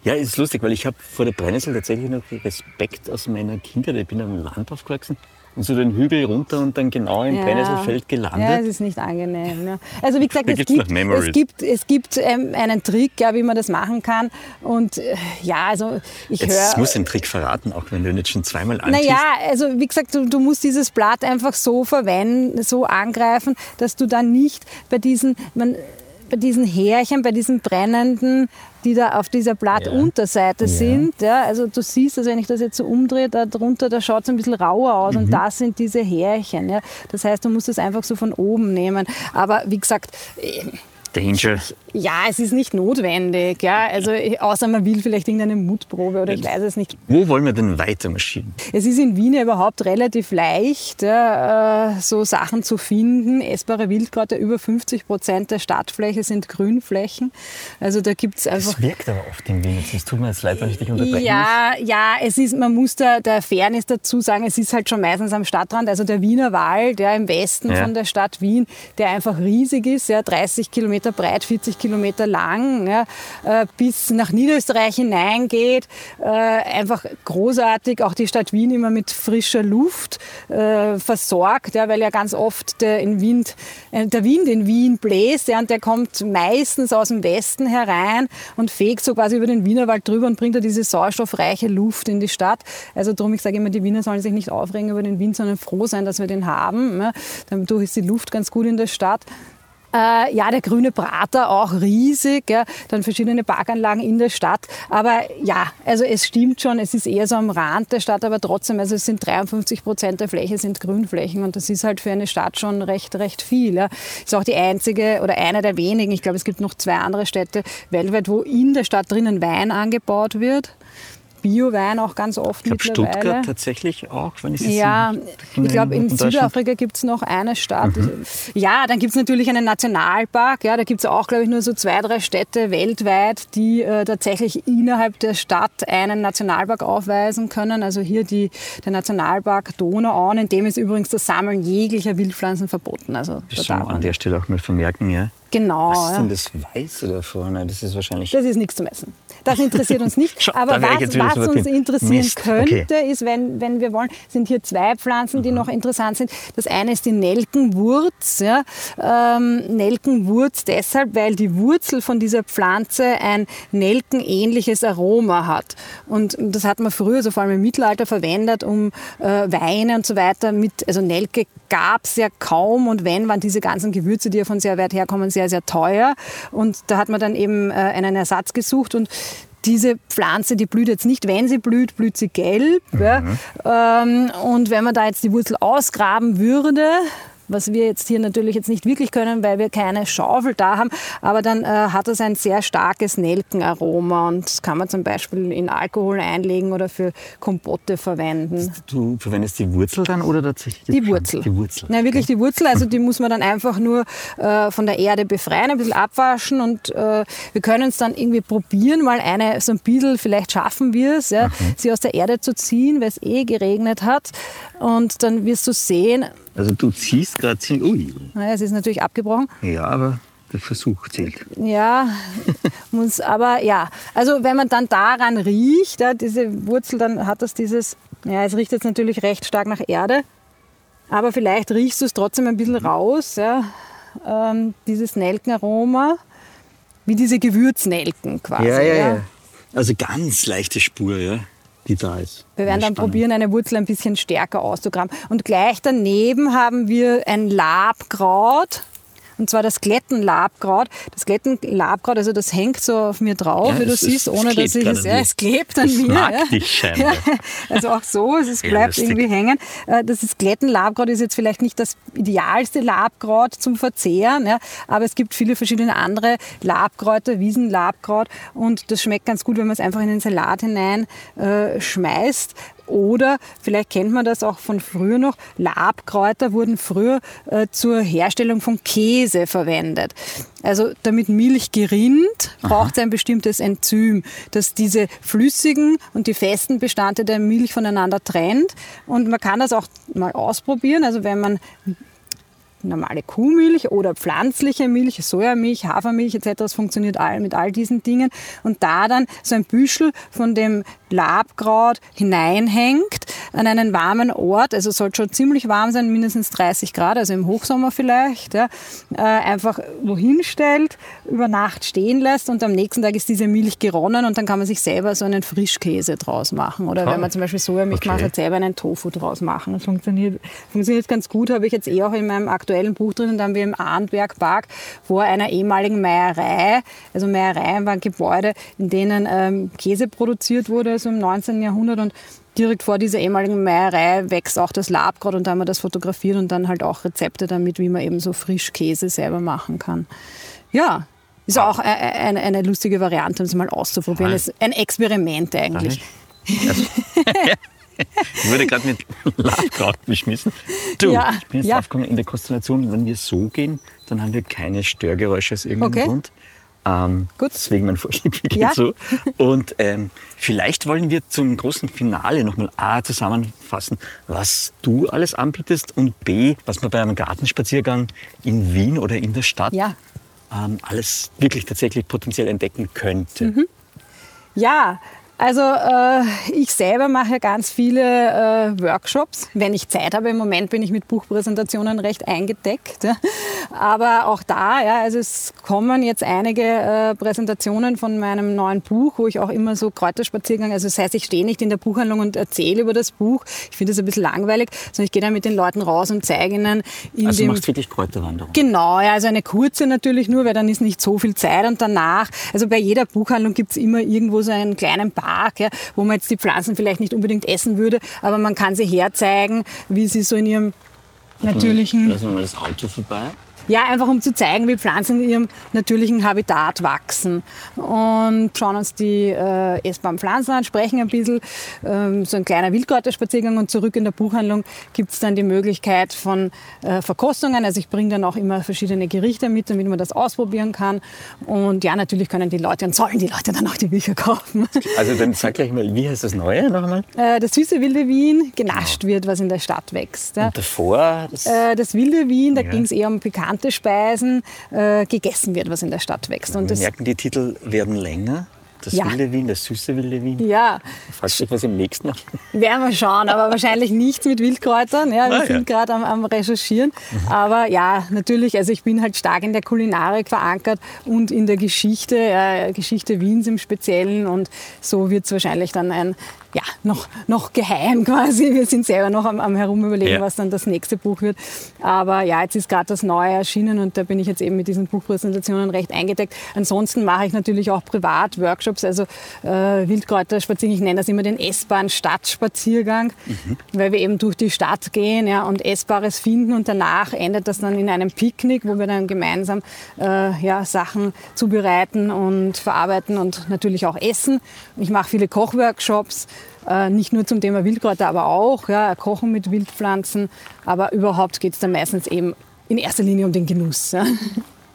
Ja, es ist lustig, weil ich habe vor der Brennnessel tatsächlich noch Respekt aus meiner Kindheit. Ich bin am Land aufgewachsen so den Hügel runter und dann genau im Ja. Brennnesselfeld gelandet. Ja, es ist nicht angenehm. Ja. Also wie gesagt, es gibt, es gibt, es gibt ähm, einen Trick, ja, wie man das machen kann. Und äh, ja, also ich Jetzt höre... musst du den Trick verraten, auch wenn du ihn jetzt schon zweimal antiest. Naja, also wie gesagt, du, du musst dieses Blatt einfach so verwenden, so angreifen, dass du dann nicht bei diesen, man, bei diesen Härchen, bei diesen brennenden, die da auf dieser Blattunterseite sind. Ja, also du siehst, also wenn ich das jetzt so umdrehe, da drunter, da schaut es ein bisschen rauer aus Mhm. und das sind diese Härchen. Ja. Das heißt, du musst es einfach so von oben nehmen. Aber wie gesagt, Danger. ja, es ist nicht notwendig. Ja. Also, außer man will vielleicht irgendeine Mutprobe oder ich weiß es nicht. Wo wollen wir denn weiter marschieren? Es ist in Wien ja überhaupt relativ leicht, ja, äh, so Sachen zu finden. Essbare Wildkräuter, über 50 Prozent der Stadtfläche sind Grünflächen. Also da gibt es einfach... Das wirkt aber oft in Wien. Es tut mir jetzt leid, wenn ich dich unterbrechen Ja, ja, es ist, man muss da der Fairness dazu sagen, es ist halt schon meistens am Stadtrand. Also der Wiener Wald, der im Westen von der Stadt Wien, der einfach riesig ist, ja, 30 Kilometer breit, 40 Kilometer lang, ja, äh, bis nach Niederösterreich hineingeht. Äh, einfach großartig, auch die Stadt Wien immer mit frischer Luft äh, versorgt, ja, weil ja ganz oft der, in Wind, der Wind in Wien bläst ja, und der kommt meistens aus dem Westen herein und fegt so quasi über den Wienerwald drüber und bringt da diese sauerstoffreiche Luft in die Stadt. Also darum, ich sage immer, die Wiener sollen sich nicht aufregen über den Wind, sondern froh sein, dass wir den haben. Ja. Dadurch ist die Luft ganz gut in der Stadt. Äh, ja, der grüne Prater auch riesig, ja, dann verschiedene Parkanlagen in der Stadt. Aber ja, also es stimmt schon, es ist eher so am Rand der Stadt, aber trotzdem, also es sind 53 Prozent der Fläche sind Grünflächen und das ist halt für eine Stadt schon recht, recht viel. Ja. Ist auch die einzige oder eine der wenigen, ich glaube, es gibt noch zwei andere Städte weltweit, wo in der Stadt drinnen Wein angebaut wird. Bio-Wein auch ganz oft Ich glaube, mittlerweile. Stuttgart tatsächlich auch, wenn ich es Ja, ich glaube, in Südafrika gibt es noch eine Stadt. Ja, dann gibt es natürlich einen Nationalpark. Ja, da gibt es auch, glaube ich, nur so zwei, drei Städte weltweit, die äh, tatsächlich innerhalb der Stadt einen Nationalpark aufweisen können. Also hier die, der Nationalpark Donauauen, in dem ist übrigens das Sammeln jeglicher Wildpflanzen verboten. Also da Das soll man man an der Stelle auch mal vermerken, ja. Genau. Was ist denn das Weiße da vorne? Das ist wahrscheinlich. Das ist nichts zu messen. Das interessiert uns nicht. <laughs> Schau, Aber was, was uns interessieren Mist, könnte, okay. ist, wenn, wenn wir wollen, sind hier zwei Pflanzen, die noch interessant sind. Das eine ist die Nelkenwurz. Ja. Ähm, Nelkenwurz deshalb, weil die Wurzel von dieser Pflanze ein nelkenähnliches Aroma hat. Und das hat man früher, so vor allem im Mittelalter, verwendet, um äh, Weine und so weiter mit, also Nelke gab es ja kaum und wenn, waren diese ganzen Gewürze, die ja von sehr weit herkommen, sehr, sehr teuer. Und da hat man dann eben äh, einen Ersatz gesucht und diese Pflanze, die blüht jetzt nicht, wenn sie blüht, blüht sie gelb. Ja. Ähm, und wenn man da jetzt die Wurzel ausgraben würde, was wir jetzt hier natürlich jetzt nicht wirklich können, weil wir keine Schaufel da haben, aber dann äh, hat es ein sehr starkes Nelkenaroma und das kann man zum Beispiel in Alkohol einlegen oder für Kompotte verwenden. Du verwendest die Wurzel dann oder tatsächlich Die Pflanze? Wurzel. Die Wurzel. Na, wirklich die Wurzel. Also die muss man dann einfach nur äh, von der Erde befreien, ein bisschen abwaschen und äh, wir können es dann irgendwie probieren, mal eine so ein bisschen, vielleicht schaffen wir es, ja, sie aus der Erde zu ziehen, weil es eh geregnet hat. Und dann wirst du sehen, Also du ziehst gerade ziemlich. Ui. naja, es ist natürlich abgebrochen. Ja, aber der Versuch zählt. Ja, <laughs> muss, aber ja. Also wenn man dann daran riecht, ja, diese Wurzel, dann hat das dieses, ja, es riecht jetzt natürlich recht stark nach Erde, aber vielleicht riechst du es trotzdem ein bisschen raus, ja, ähm, dieses Nelkenaroma, wie diese Gewürznelken quasi. Also ganz leichte Spur, ja, die da ist. Wir werden dann Spannend. probieren, eine Wurzel ein bisschen stärker auszugraben. Und gleich daneben haben wir ein Labkraut. Und zwar das Glättenlabkraut. Das Glättenlabkraut, also das hängt so auf mir drauf, Ja, wie du siehst, ohne dass ich es. Ja, es klebt an mir. mag ja. dich scheinbar. <laughs> Ja, also auch so, es, bleibt irgendwie hängen. Äh, Das ist Glättenlabkraut ist jetzt vielleicht nicht das idealste Labkraut zum Verzehren, ja, aber es gibt viele verschiedene andere Labkräuter, Wiesenlabkraut und das schmeckt ganz gut, wenn man es einfach in den Salat hinein äh, schmeißt. Oder vielleicht kennt man das auch von früher noch, Labkräuter wurden früher äh, zur Herstellung von Käse verwendet. Also damit Milch gerinnt, braucht es ein bestimmtes Enzym, das diese flüssigen und die festen Bestandteile der Milch voneinander trennt. Und man kann das auch mal ausprobieren. Also wenn man normale Kuhmilch oder pflanzliche Milch, Sojamilch, Hafermilch etc. Das funktioniert all, mit all diesen Dingen. Und da dann so ein Büschel von dem Labkraut hineinhängt, an einen warmen Ort, also soll schon ziemlich warm sein, mindestens 30 Grad, also im Hochsommer vielleicht, ja, äh, einfach wohin stellt, über Nacht stehen lässt und am nächsten Tag ist diese Milch geronnen und dann kann man sich selber so einen Frischkäse draus machen. Oder wenn man zum Beispiel Sojamilch Okay. macht, halt selber einen Tofu draus machen. Das funktioniert, funktioniert ganz gut, habe ich jetzt eh auch in meinem aktuellen Buch drin. Da haben wir im Arnberg Park vor einer ehemaligen Meierei, also Meiereien waren Gebäude, in denen ähm, Käse produziert wurde, also im 19. Jahrhundert und direkt vor dieser ehemaligen Meierei wächst auch das Labkraut und da haben wir das fotografiert und dann halt auch Rezepte damit, wie man eben so Frischkäse selber machen kann. Ja, ist auch e- e- eine, eine lustige Variante, um es mal auszuprobieren. Es ist ein Experiment eigentlich. <laughs> <laughs> Ich wurde gerade mit Labkraut beschmissen. Du, Ja, ich bin jetzt ja. draufgekommen, in der Konstellation, wenn wir so gehen, dann haben wir keine Störgeräusche aus irgendeinem Okay. Grund. Ähm, Gut. Deswegen mein Vorschlag, Ja. so. Und ähm, vielleicht wollen wir zum großen Finale nochmal A zusammenfassen, was du alles anbietest und B, was man bei einem Gartenspaziergang in Wien oder in der Stadt Ja. ähm, alles wirklich tatsächlich potenziell entdecken könnte. Mhm. Ja, also äh, ich selber mache ganz viele äh, Workshops, wenn ich Zeit habe. Im Moment bin ich mit Buchpräsentationen recht eingedeckt. Ja. Aber auch da, ja, also es kommen jetzt einige äh, Präsentationen von meinem neuen Buch, wo ich auch immer so Kräuterspaziergang, also das heißt, ich stehe nicht in der Buchhandlung und erzähle über das Buch. Ich finde das ein bisschen langweilig, sondern ich gehe dann mit den Leuten raus und zeige ihnen in Also du dem machst wirklich Kräuterwanderung. Genau, ja, also eine kurze natürlich nur, weil dann ist nicht so viel Zeit und danach, also bei jeder Buchhandlung gibt's immer irgendwo so einen kleinen Park, ja, wo man jetzt die Pflanzen vielleicht nicht unbedingt essen würde, aber man kann sie herzeigen, wie sie so in ihrem natürlichen Lassen wir mal das Auto vorbei. Ja, einfach um zu zeigen, wie Pflanzen in ihrem natürlichen Habitat wachsen. Und schauen uns die äh, essbaren Pflanzen an, sprechen ein bisschen. Ähm, so ein kleiner Wildkräuterspaziergang und zurück in der Buchhandlung gibt es dann die Möglichkeit von äh, Verkostungen. Also ich bringe dann auch immer verschiedene Gerichte mit, damit man das ausprobieren kann. Und ja, natürlich können die Leute und sollen die Leute dann auch die Bücher kaufen. Also dann sag gleich mal, wie heißt das Neue noch einmal? Äh, das süße wilde Wien, genascht wird, was in der Stadt wächst. Ja. Und davor, das, Äh, das wilde Wien, da Ja. ging es eher um bekannte Speisen, äh, gegessen wird, was in der Stadt wächst. Und wir merken, die Titel werden länger. Das Ja. wilde Wien, das süße wilde Wien. ja, du dich, was im nächsten noch? <laughs> werden wir schauen, aber wahrscheinlich nichts mit Wildkräutern. Ja, wir Ah, ja. sind gerade am, am Recherchieren. Aber ja, natürlich, also ich bin halt stark in der Kulinarik verankert und in der Geschichte, äh, Geschichte Wiens im Speziellen. Und so wird es wahrscheinlich dann ein, ja, noch, noch geheim <laughs> quasi. Wir sind selber noch am, am Herumüberlegen, Ja. was dann das nächste Buch wird. Aber ja, jetzt ist gerade das Neue erschienen und da bin ich jetzt eben mit diesen Buchpräsentationen recht eingedeckt. Ansonsten mache ich natürlich auch privat Workshops, also äh, Wildkräuterspaziergang. Ich nenne das immer den essbaren Stadtspaziergang, weil wir eben durch die Stadt gehen ja, und Essbares finden und danach endet das dann in einem Picknick, wo wir dann gemeinsam äh, ja, Sachen zubereiten und verarbeiten und natürlich auch essen. Ich mache viele Kochworkshops. Äh, nicht nur zum Thema Wildkräuter, aber auch ja, Kochen mit Wildpflanzen. Aber überhaupt geht es dann meistens eben in erster Linie um den Genuss. Ja.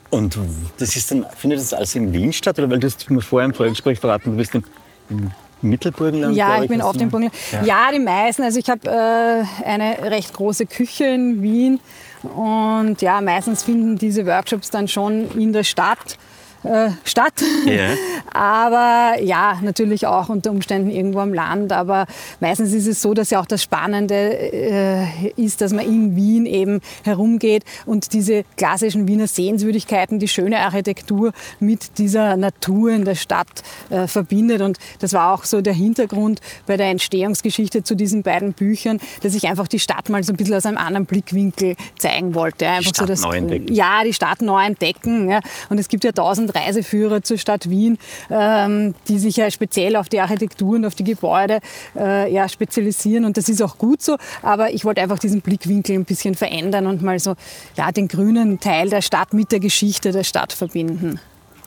Und das ist dann, findet das alles in Wien statt? Oder weil du hast mir vorher im Vorgespräch verraten, du bist im, im Mittelburgenland? Ja, glaub ich bin auf dem mal- Punkt. Ja. die meisten. Also ich habe äh, eine recht große Küche in Wien und ja, meistens finden diese Workshops dann schon in der Stadt äh, statt. Ja. <laughs> Aber ja, natürlich auch unter Umständen irgendwo am Land. Aber meistens ist es so, dass ja auch das Spannende äh, ist, dass man in Wien eben herumgeht und diese klassischen Wiener Sehenswürdigkeiten, die schöne Architektur mit dieser Natur in der Stadt äh, verbindet. Und das war auch so der Hintergrund bei der Entstehungsgeschichte zu diesen beiden Büchern, dass ich einfach die Stadt mal so ein bisschen aus einem anderen Blickwinkel zeigen wollte. Einfach Stadt so das, neu entdecken. Ja, die Stadt neu entdecken. Ja. Und es gibt ja tausend Reiseführer zur Stadt Wien, ähm, die sich ja speziell auf die Architektur und auf die Gebäude äh, ja, spezialisieren. Und das ist auch gut so. Aber ich wollte einfach diesen Blickwinkel ein bisschen verändern und mal so ja, den grünen Teil der Stadt mit der Geschichte der Stadt verbinden.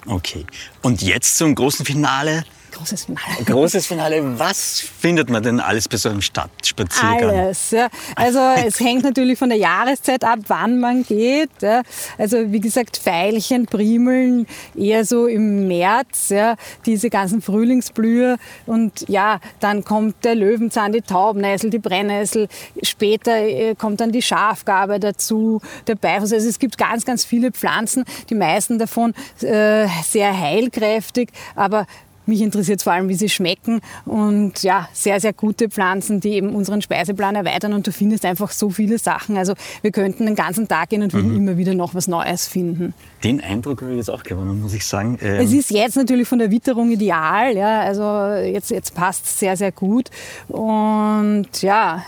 Okay. Und jetzt zum großen Finale. Großes Finale. Großes Finale. Was findet man denn alles bei so einem Stadtspaziergang? Alles. Ja. Also es hängt natürlich von der Jahreszeit ab, wann man geht. Ja. Also wie gesagt, Veilchen, Primeln eher so im März, ja. diese ganzen Frühlingsblüher. Und ja, dann kommt der Löwenzahn, die Taubnessel, die Brennnessel. Später äh, kommt dann die Schafgarbe dazu, der Beifuß. Also es gibt ganz, ganz viele Pflanzen, die meisten davon äh, sehr heilkräftig, aber mich interessiert vor allem, wie sie schmecken und ja, sehr, sehr gute Pflanzen, die eben unseren Speiseplan erweitern und du findest einfach so viele Sachen. Also wir könnten den ganzen Tag gehen und würden mhm. immer wieder noch was Neues finden. Den Eindruck habe ich jetzt auch gewonnen, muss ich sagen. Ähm es ist jetzt natürlich von der Witterung ideal, ja, also jetzt, jetzt passt es sehr, sehr gut und ja,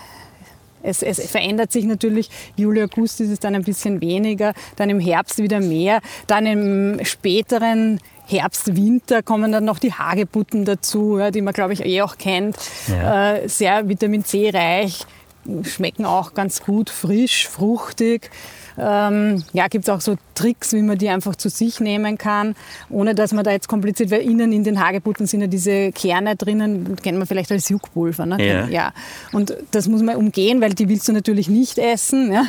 es, es, verändert sich natürlich. Juli, August ist es dann ein bisschen weniger, dann im Herbst wieder mehr, dann im späteren Herbst, Winter kommen dann noch die Hagebutten dazu, ja, die man, glaube ich, eh auch kennt. Ja. Äh, sehr Vitamin C reich, schmecken auch ganz gut, frisch, fruchtig. Ähm, ja, gibt es auch so Tricks, wie man die einfach zu sich nehmen kann, ohne dass man da jetzt kompliziert, weil innen in den Hagebutten sind ja diese Kerne drinnen, kennt man vielleicht als Juckpulver. Ne? Ja. ja. Und das muss man umgehen, weil die willst du natürlich nicht essen. Ja?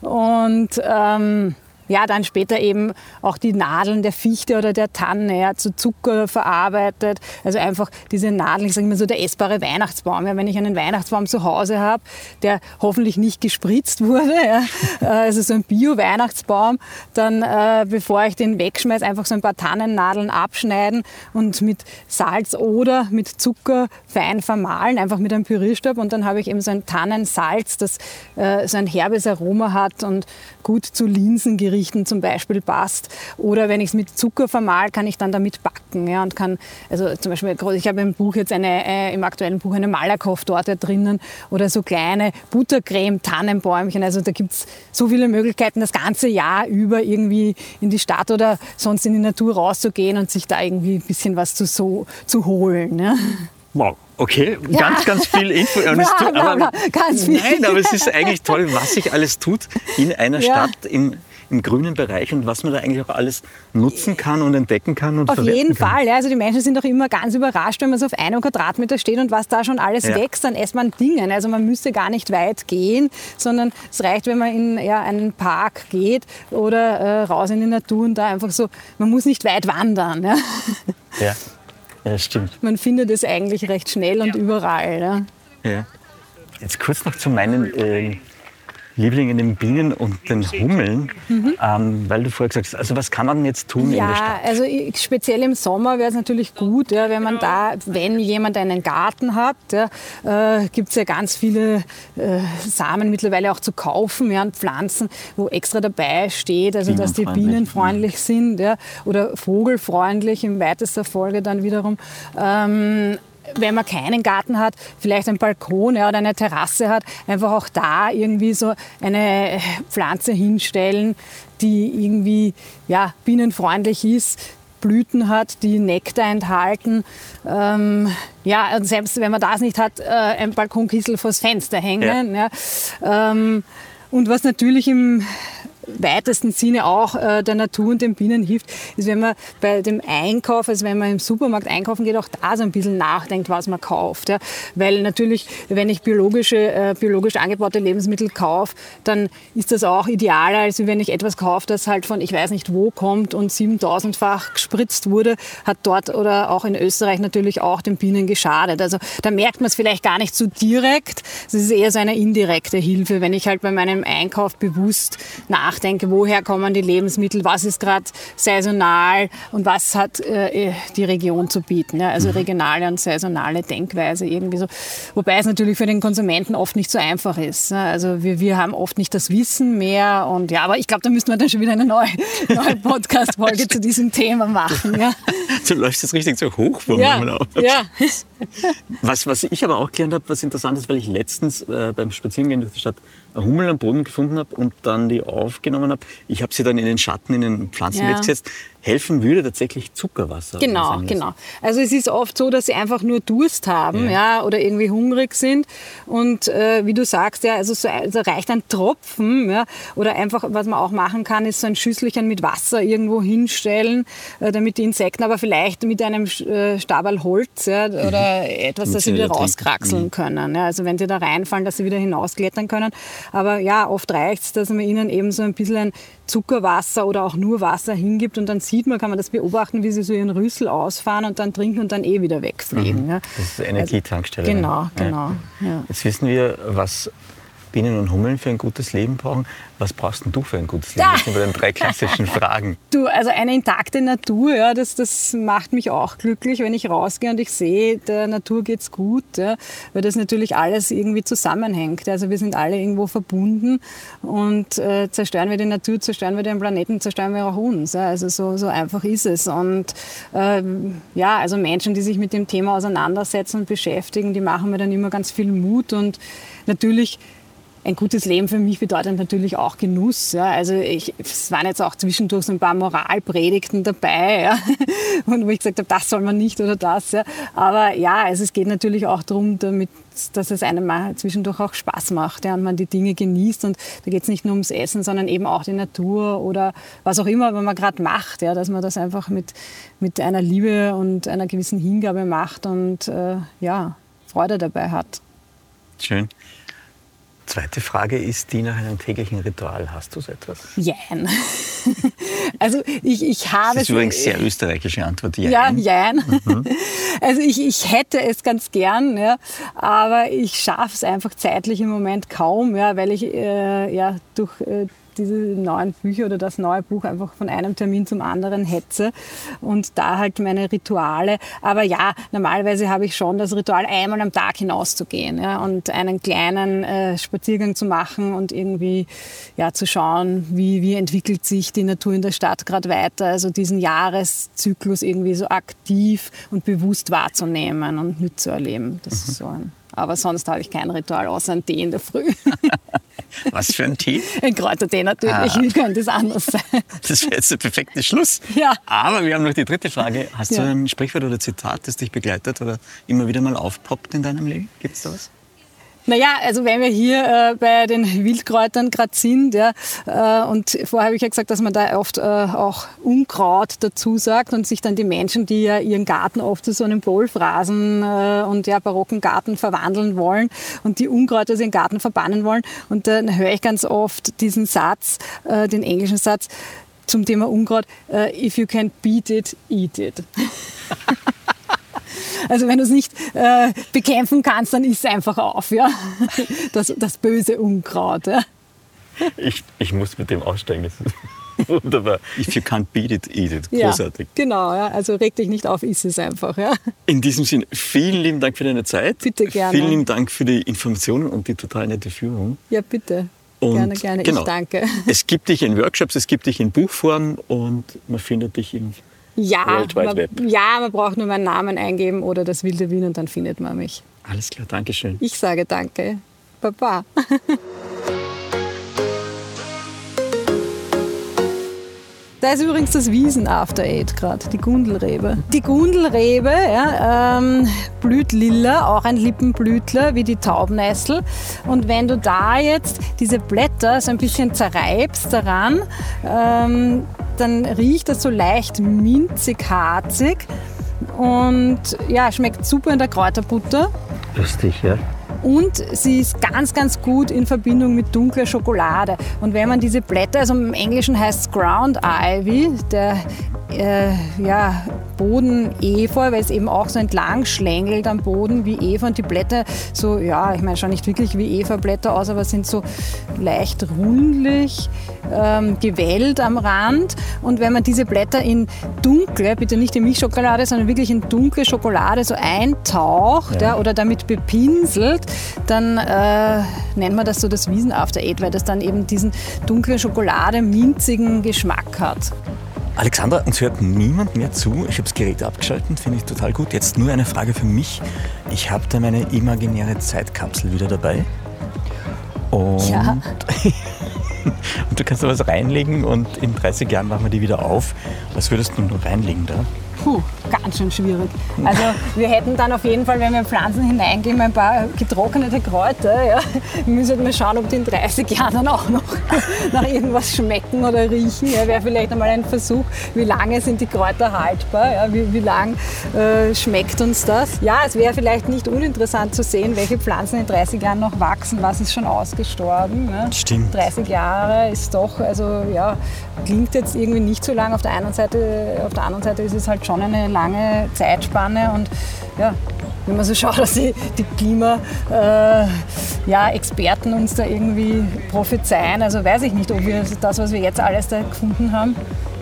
Und ähm, ja, dann später eben auch die Nadeln der Fichte oder der Tanne ja, zu Zucker verarbeitet. Also einfach diese Nadeln, ich sage immer so der essbare Weihnachtsbaum. Ja, wenn ich einen Weihnachtsbaum zu Hause habe, der hoffentlich nicht gespritzt wurde, ja, <laughs> äh, also so ein Bio-Weihnachtsbaum, dann äh, bevor ich den wegschmeiße, einfach so ein paar Tannennadeln abschneiden und mit Salz oder mit Zucker fein vermahlen, einfach mit einem Pürierstab und dann habe ich eben so ein Tannensalz, das äh, so ein herbes Aroma hat und gut zu Linsengerichten Gerichten zum Beispiel passt. Oder wenn ich es mit Zucker vermal, kann ich dann damit backen. Ja, und kann, also zum Beispiel, ich habe im Buch jetzt eine, äh, im aktuellen Buch eine Malakoff-Torte drinnen oder so kleine Buttercreme-Tannenbäumchen. Also da gibt es so viele Möglichkeiten, das ganze Jahr über irgendwie in die Stadt oder sonst in die Natur rauszugehen und sich da irgendwie ein bisschen was zu, so, zu holen. Ja. Wow. Okay, ja. ganz, ganz viel Info. <laughs> Ja, tut, aber, ganz viel. Nein, aber es ist eigentlich toll, was sich alles tut in einer ja. Stadt, im, im grünen Bereich und was man da eigentlich auch alles nutzen kann und entdecken kann und Auf jeden kann. Fall. Ja, also die Menschen sind auch immer ganz überrascht, wenn man so auf einem Quadratmeter steht und was da schon alles ja. wächst dann erst man Dingen. Also man müsste gar nicht weit gehen, sondern es reicht, wenn man in ja, einen Park geht oder äh, raus in die Natur und da einfach so, man muss nicht weit wandern. Ja. ja. Ja, stimmt. Man findet es eigentlich recht schnell und überall. Ja. ja. Jetzt kurz noch zu meinen äh, Lieblinge, den Bienen und den Hummeln, mhm. ähm, weil du vorher gesagt hast, also was kann man jetzt tun ja, in der Stadt? also speziell im Sommer wäre es natürlich gut, ja, wenn man da, wenn jemand einen Garten hat, ja, äh, gibt es ja ganz viele äh, Samen mittlerweile auch zu kaufen ja, und Pflanzen, wo extra dabei steht, also dass die bienenfreundlich sind ja, oder vogelfreundlich im weitesten Folge dann wiederum. Ähm, wenn man keinen Garten hat, vielleicht einen Balkon ja, oder eine Terrasse hat, einfach auch da irgendwie so eine Pflanze hinstellen, die irgendwie ja, bienenfreundlich ist, Blüten hat, die Nektar enthalten. Ähm, ja, und selbst wenn man das nicht hat, äh, ein Balkonkissel vors Fenster hängen. Ja. ja. Ähm, und was natürlich im weitesten Sinne auch äh, der Natur und den Bienen hilft, ist, wenn man bei dem Einkauf, also wenn man im Supermarkt einkaufen geht, auch da so ein bisschen nachdenkt, was man kauft. Ja. Weil natürlich, wenn ich biologische, äh, biologisch angebaute Lebensmittel kaufe, dann ist das auch idealer, als wenn ich etwas kaufe, das halt von ich weiß nicht wo kommt und 7000-fach gespritzt wurde, hat dort oder auch in Österreich natürlich auch den Bienen geschadet. Also da merkt man es vielleicht gar nicht so direkt. Es ist eher so eine indirekte Hilfe, wenn ich halt bei meinem Einkauf bewusst nach nachdenke, woher kommen die Lebensmittel, was ist gerade saisonal und was hat äh, die Region zu bieten. Ja? Also mhm. regionale und saisonale Denkweise irgendwie so. Wobei es natürlich für den Konsumenten oft nicht so einfach ist. Ne? Also wir, wir haben oft nicht das Wissen mehr und ja, aber ich glaube, da müssten wir dann schon wieder eine neue, <laughs> neue Podcast-Folge zu diesem Thema machen. Ja? <laughs> Du läufst jetzt richtig so hoch vor ja, mir. Ja. Was, was ich aber auch gelernt habe, was interessant ist, weil ich letztens äh, beim Spazierengehen durch die Stadt Hummel am Boden gefunden habe und dann die aufgenommen habe. Ich habe sie dann in den Schatten, in den Pflanzenbett ja. gesetzt helfen würde tatsächlich Zuckerwasser. Genau, genau. Also es ist oft so, dass sie einfach nur Durst haben ja. ja oder irgendwie hungrig sind. Und äh, wie du sagst, ja, also so also reicht ein Tropfen ja, oder einfach, was man auch machen kann, ist so ein Schüsselchen mit Wasser irgendwo hinstellen, äh, damit die Insekten, aber vielleicht mit einem äh, Stabal Holz ja, oder mhm. etwas, das sie wieder rauskraxeln mhm. können. Ja, also wenn sie da reinfallen, dass sie wieder hinausklettern können. Aber ja, oft reicht es, dass man ihnen eben so ein bisschen ein Zuckerwasser oder auch nur Wasser hingibt und dann sieht man, kann man das beobachten, wie sie so ihren Rüssel ausfahren und dann trinken und dann eh wieder wegfliegen. Mhm. Ja. Das ist Energietankstelle. Also, genau, genau. Ja. Jetzt wissen wir, was Bienen und Hummeln für ein gutes Leben brauchen. Was brauchst denn du für ein gutes Leben? Das sind wir den drei klassischen <laughs> Fragen. Du, also eine intakte Natur, ja, das, das macht mich auch glücklich, wenn ich rausgehe und ich sehe, der Natur geht's gut, ja, weil das natürlich alles irgendwie zusammenhängt. Also wir sind alle irgendwo verbunden und äh, zerstören wir die Natur, zerstören wir den Planeten, zerstören wir auch uns. Ja. Also so, so einfach ist es. Und ähm, ja, also Menschen, die sich mit dem Thema auseinandersetzen und beschäftigen, die machen mir dann immer ganz viel Mut und natürlich ein gutes Leben für mich bedeutet natürlich auch Genuss. Ja. Also ich, es waren jetzt auch zwischendurch so ein paar Moralpredigten dabei, ja. <laughs> und wo ich gesagt habe, das soll man nicht oder das. Ja. Aber ja, also es geht natürlich auch darum, damit, dass es einem mal zwischendurch auch Spaß macht ja, und man die Dinge genießt. Und da geht es nicht nur ums Essen, sondern eben auch die Natur oder was auch immer, was man gerade macht, ja, dass man das einfach mit, mit einer Liebe und einer gewissen Hingabe macht und äh, ja, Freude dabei hat. Schön. Zweite Frage ist die nach einem täglichen Ritual. Hast du so etwas? Jein. <laughs> also ich, ich habe... Das ist übrigens eine sehr österreichische Antwort. Jein. Ja, jein. Mhm. <laughs> Also ich, ich hätte es ganz gern, ja, aber ich schaffe es einfach zeitlich im Moment kaum, ja, weil ich äh, ja, durch äh, diese neuen Bücher oder das neue Buch einfach von einem Termin zum anderen hetze und da halt meine Rituale. Aber ja, normalerweise habe ich schon das Ritual, einmal am Tag hinauszugehen ja, und einen kleinen äh, Spaziergang zu machen und irgendwie ja, zu schauen, wie, wie entwickelt sich die Natur in der Stadt gerade weiter. Also diesen Jahreszyklus irgendwie so aktiv und bewusst wahrzunehmen und mitzuerleben. Das mhm. ist so ein aber sonst habe ich kein Ritual außer einen Tee in der Früh. <laughs> Was für ein Tee? Ein Kräutertee natürlich. Ah. Wie könnte es anders sein? Das wäre jetzt der perfekte Schluss. Ja. Aber wir haben noch die dritte Frage. Hast ja. du ein Sprichwort oder Zitat, das dich begleitet oder immer wieder mal aufpoppt in deinem Leben? Gibt es da was? Naja, also wenn wir hier äh, bei den Wildkräutern gerade sind, ja, äh, und vorher habe ich ja gesagt, dass man da oft äh, auch Unkraut dazu sagt und sich dann die Menschen, die ja ihren Garten oft zu so einem Bohlphrasen äh, und ja, barocken Garten verwandeln wollen und die Unkräuter aus ihren Garten verbannen wollen. Und dann höre ich ganz oft diesen Satz, äh, den englischen Satz zum Thema Unkraut, äh, if you can beat it, eat it. <laughs> Also wenn du es nicht äh, bekämpfen kannst, dann isst es einfach auf, ja. <laughs> Das, das böse Unkraut. Ja. Ich, ich muss mit dem aussteigen. Das ist <laughs> wunderbar. If you can't beat it, eat it. Großartig. Ja, genau, ja. also reg dich nicht auf, iss es einfach. Ja. In diesem Sinne, vielen lieben Dank für deine Zeit. Bitte gerne. Vielen lieben Dank für die Informationen und die total nette Führung. Ja, bitte. Und gerne, gerne. Genau, ich danke. Es gibt dich in Workshops, es gibt dich in Buchform und man findet dich in ja, man, ja, man braucht nur meinen Namen eingeben oder das wilde Wien und dann findet man mich. Alles klar, danke schön. Ich sage danke. Baba. <laughs> Da ist übrigens das Wiesen After Eight gerade, die Gundelrebe. Die Gundelrebe ja, ähm, blüht lila, auch ein Lippenblütler wie die Taubnessel. Und wenn du da jetzt diese Blätter so ein bisschen zerreibst daran, ähm, dann riecht das so leicht minzig-harzig und ja, schmeckt super in der Kräuterbutter. Lustig, ja. Und sie ist ganz, ganz gut in Verbindung mit dunkler Schokolade. Und wenn man diese Blätter, also im Englischen heißt es Ground Ivy, der äh, ja, Boden Efeu, weil es eben auch so entlang schlängelt am Boden wie Efeu und die Blätter so, ja, ich meine, schauen nicht wirklich wie Efeublätter aus, aber sind so leicht rundlich, ähm, gewellt am Rand. Und wenn man diese Blätter in dunkle, bitte nicht in Milchschokolade, sondern wirklich in dunkle Schokolade so eintaucht ja. ja oder damit bepinselt, dann äh, nennt man das so das Wiesen After Eight, weil das dann eben diesen dunklen Schokolade minzigen Geschmack hat. Alexandra, uns hört niemand mehr zu. Ich habe das Gerät abgeschaltet, finde ich total gut. Jetzt nur eine Frage für mich. Ich habe da meine imaginäre Zeitkapsel wieder dabei. Und, ja. <laughs> und du kannst da was reinlegen und in 30 Jahren machen wir die wieder auf. Was würdest du nur reinlegen da? Puh, ganz schön schwierig. Also wir hätten dann auf jeden Fall, wenn wir in Pflanzen hineingeben, ein paar getrocknete Kräuter. Ja. Wir müssen mal schauen, ob die in 30 Jahren dann auch noch <laughs> nach irgendwas schmecken oder riechen. Ja, Wäre vielleicht einmal ein Versuch, wie lange sind die Kräuter haltbar, ja, wie, wie lang äh, schmeckt uns das. Ja, es wäre vielleicht nicht uninteressant zu sehen, welche Pflanzen in 30 Jahren noch wachsen, was ist schon ausgestorben. Ja. Stimmt. 30 Jahre ist doch, also ja, klingt jetzt irgendwie nicht so lang. Auf der, einen Seite, auf der anderen Seite ist es halt schon eine lange Zeitspanne und ja, wenn man so schaut, dass die, die Klima, äh, ja, uns da irgendwie prophezeien. Also weiß ich nicht, ob wir das, was wir jetzt alles da gefunden haben,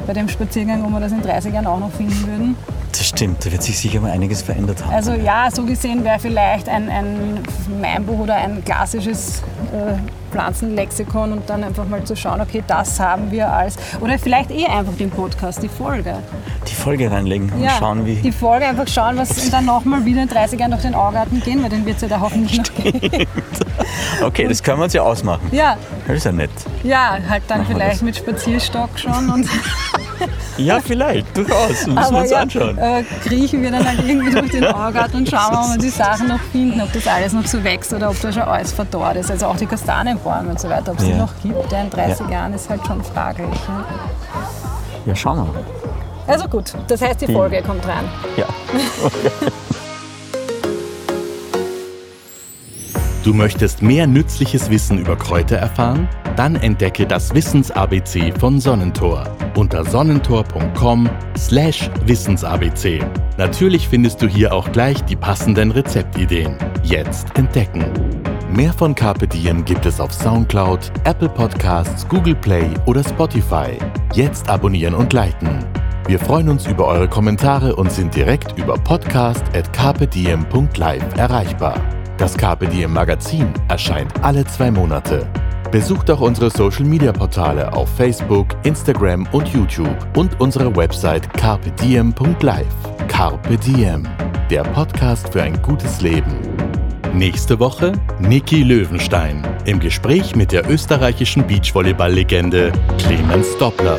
bei dem Spaziergang, ob wir das in 30 Jahren auch noch finden würden. Das stimmt, da wird sich sicher mal einiges verändert haben. Also ja, so gesehen wäre vielleicht ein, ein Meinbuch oder ein klassisches äh, Pflanzenlexikon und dann einfach mal zu schauen, okay, das haben wir als, oder vielleicht eh einfach den Podcast, die Folge. Die Folge reinlegen und Ja, schauen, wie. Die Folge einfach schauen, was und <laughs> dann nochmal wieder in 30 Jahren durch den Augarten gehen, weil den wird es ja da hoffentlich noch geben. Okay, das können wir uns ja ausmachen. Ja, Das ist ja nett. ja, halt dann Machen vielleicht mit Spazierstock schon und <laughs> Ja, vielleicht, durchaus. Müssen wir uns ja, anschauen. äh, kriechen wir dann halt irgendwie durch den Augarten und schauen, ob wir die Sachen noch finden, ob das alles noch so wächst oder ob da schon alles verdorrt ist. Also auch die Kastanienbäume und so weiter, ob es die Ja. noch gibt ja, in 30 Ja. Jahren ist halt schon fraglich. Ja. Ja, schauen wir mal. Also gut, das heißt, die Folge kommt rein. Ja. <laughs> Du möchtest mehr nützliches Wissen über Kräuter erfahren? Dann entdecke das Wissens-ABC von Sonnentor unter sonnentor.com/slash wissensabc. Natürlich findest du hier auch gleich die passenden Rezeptideen. Jetzt entdecken. Mehr von Carpe Diem gibt es auf Soundcloud, Apple Podcasts, Google Play oder Spotify. Jetzt abonnieren und liken. Wir freuen uns über eure Kommentare und sind direkt über podcast.carpediem.live erreichbar. Das Carpe Diem Magazin erscheint alle zwei Monate. Besucht auch unsere Social Media Portale auf Facebook, Instagram und YouTube und unsere Website carpediem.live. Carpe Diem, der Podcast für ein gutes Leben. Nächste Woche Niki Löwenstein im Gespräch mit der österreichischen Beachvolleyball-Legende Clemens Doppler.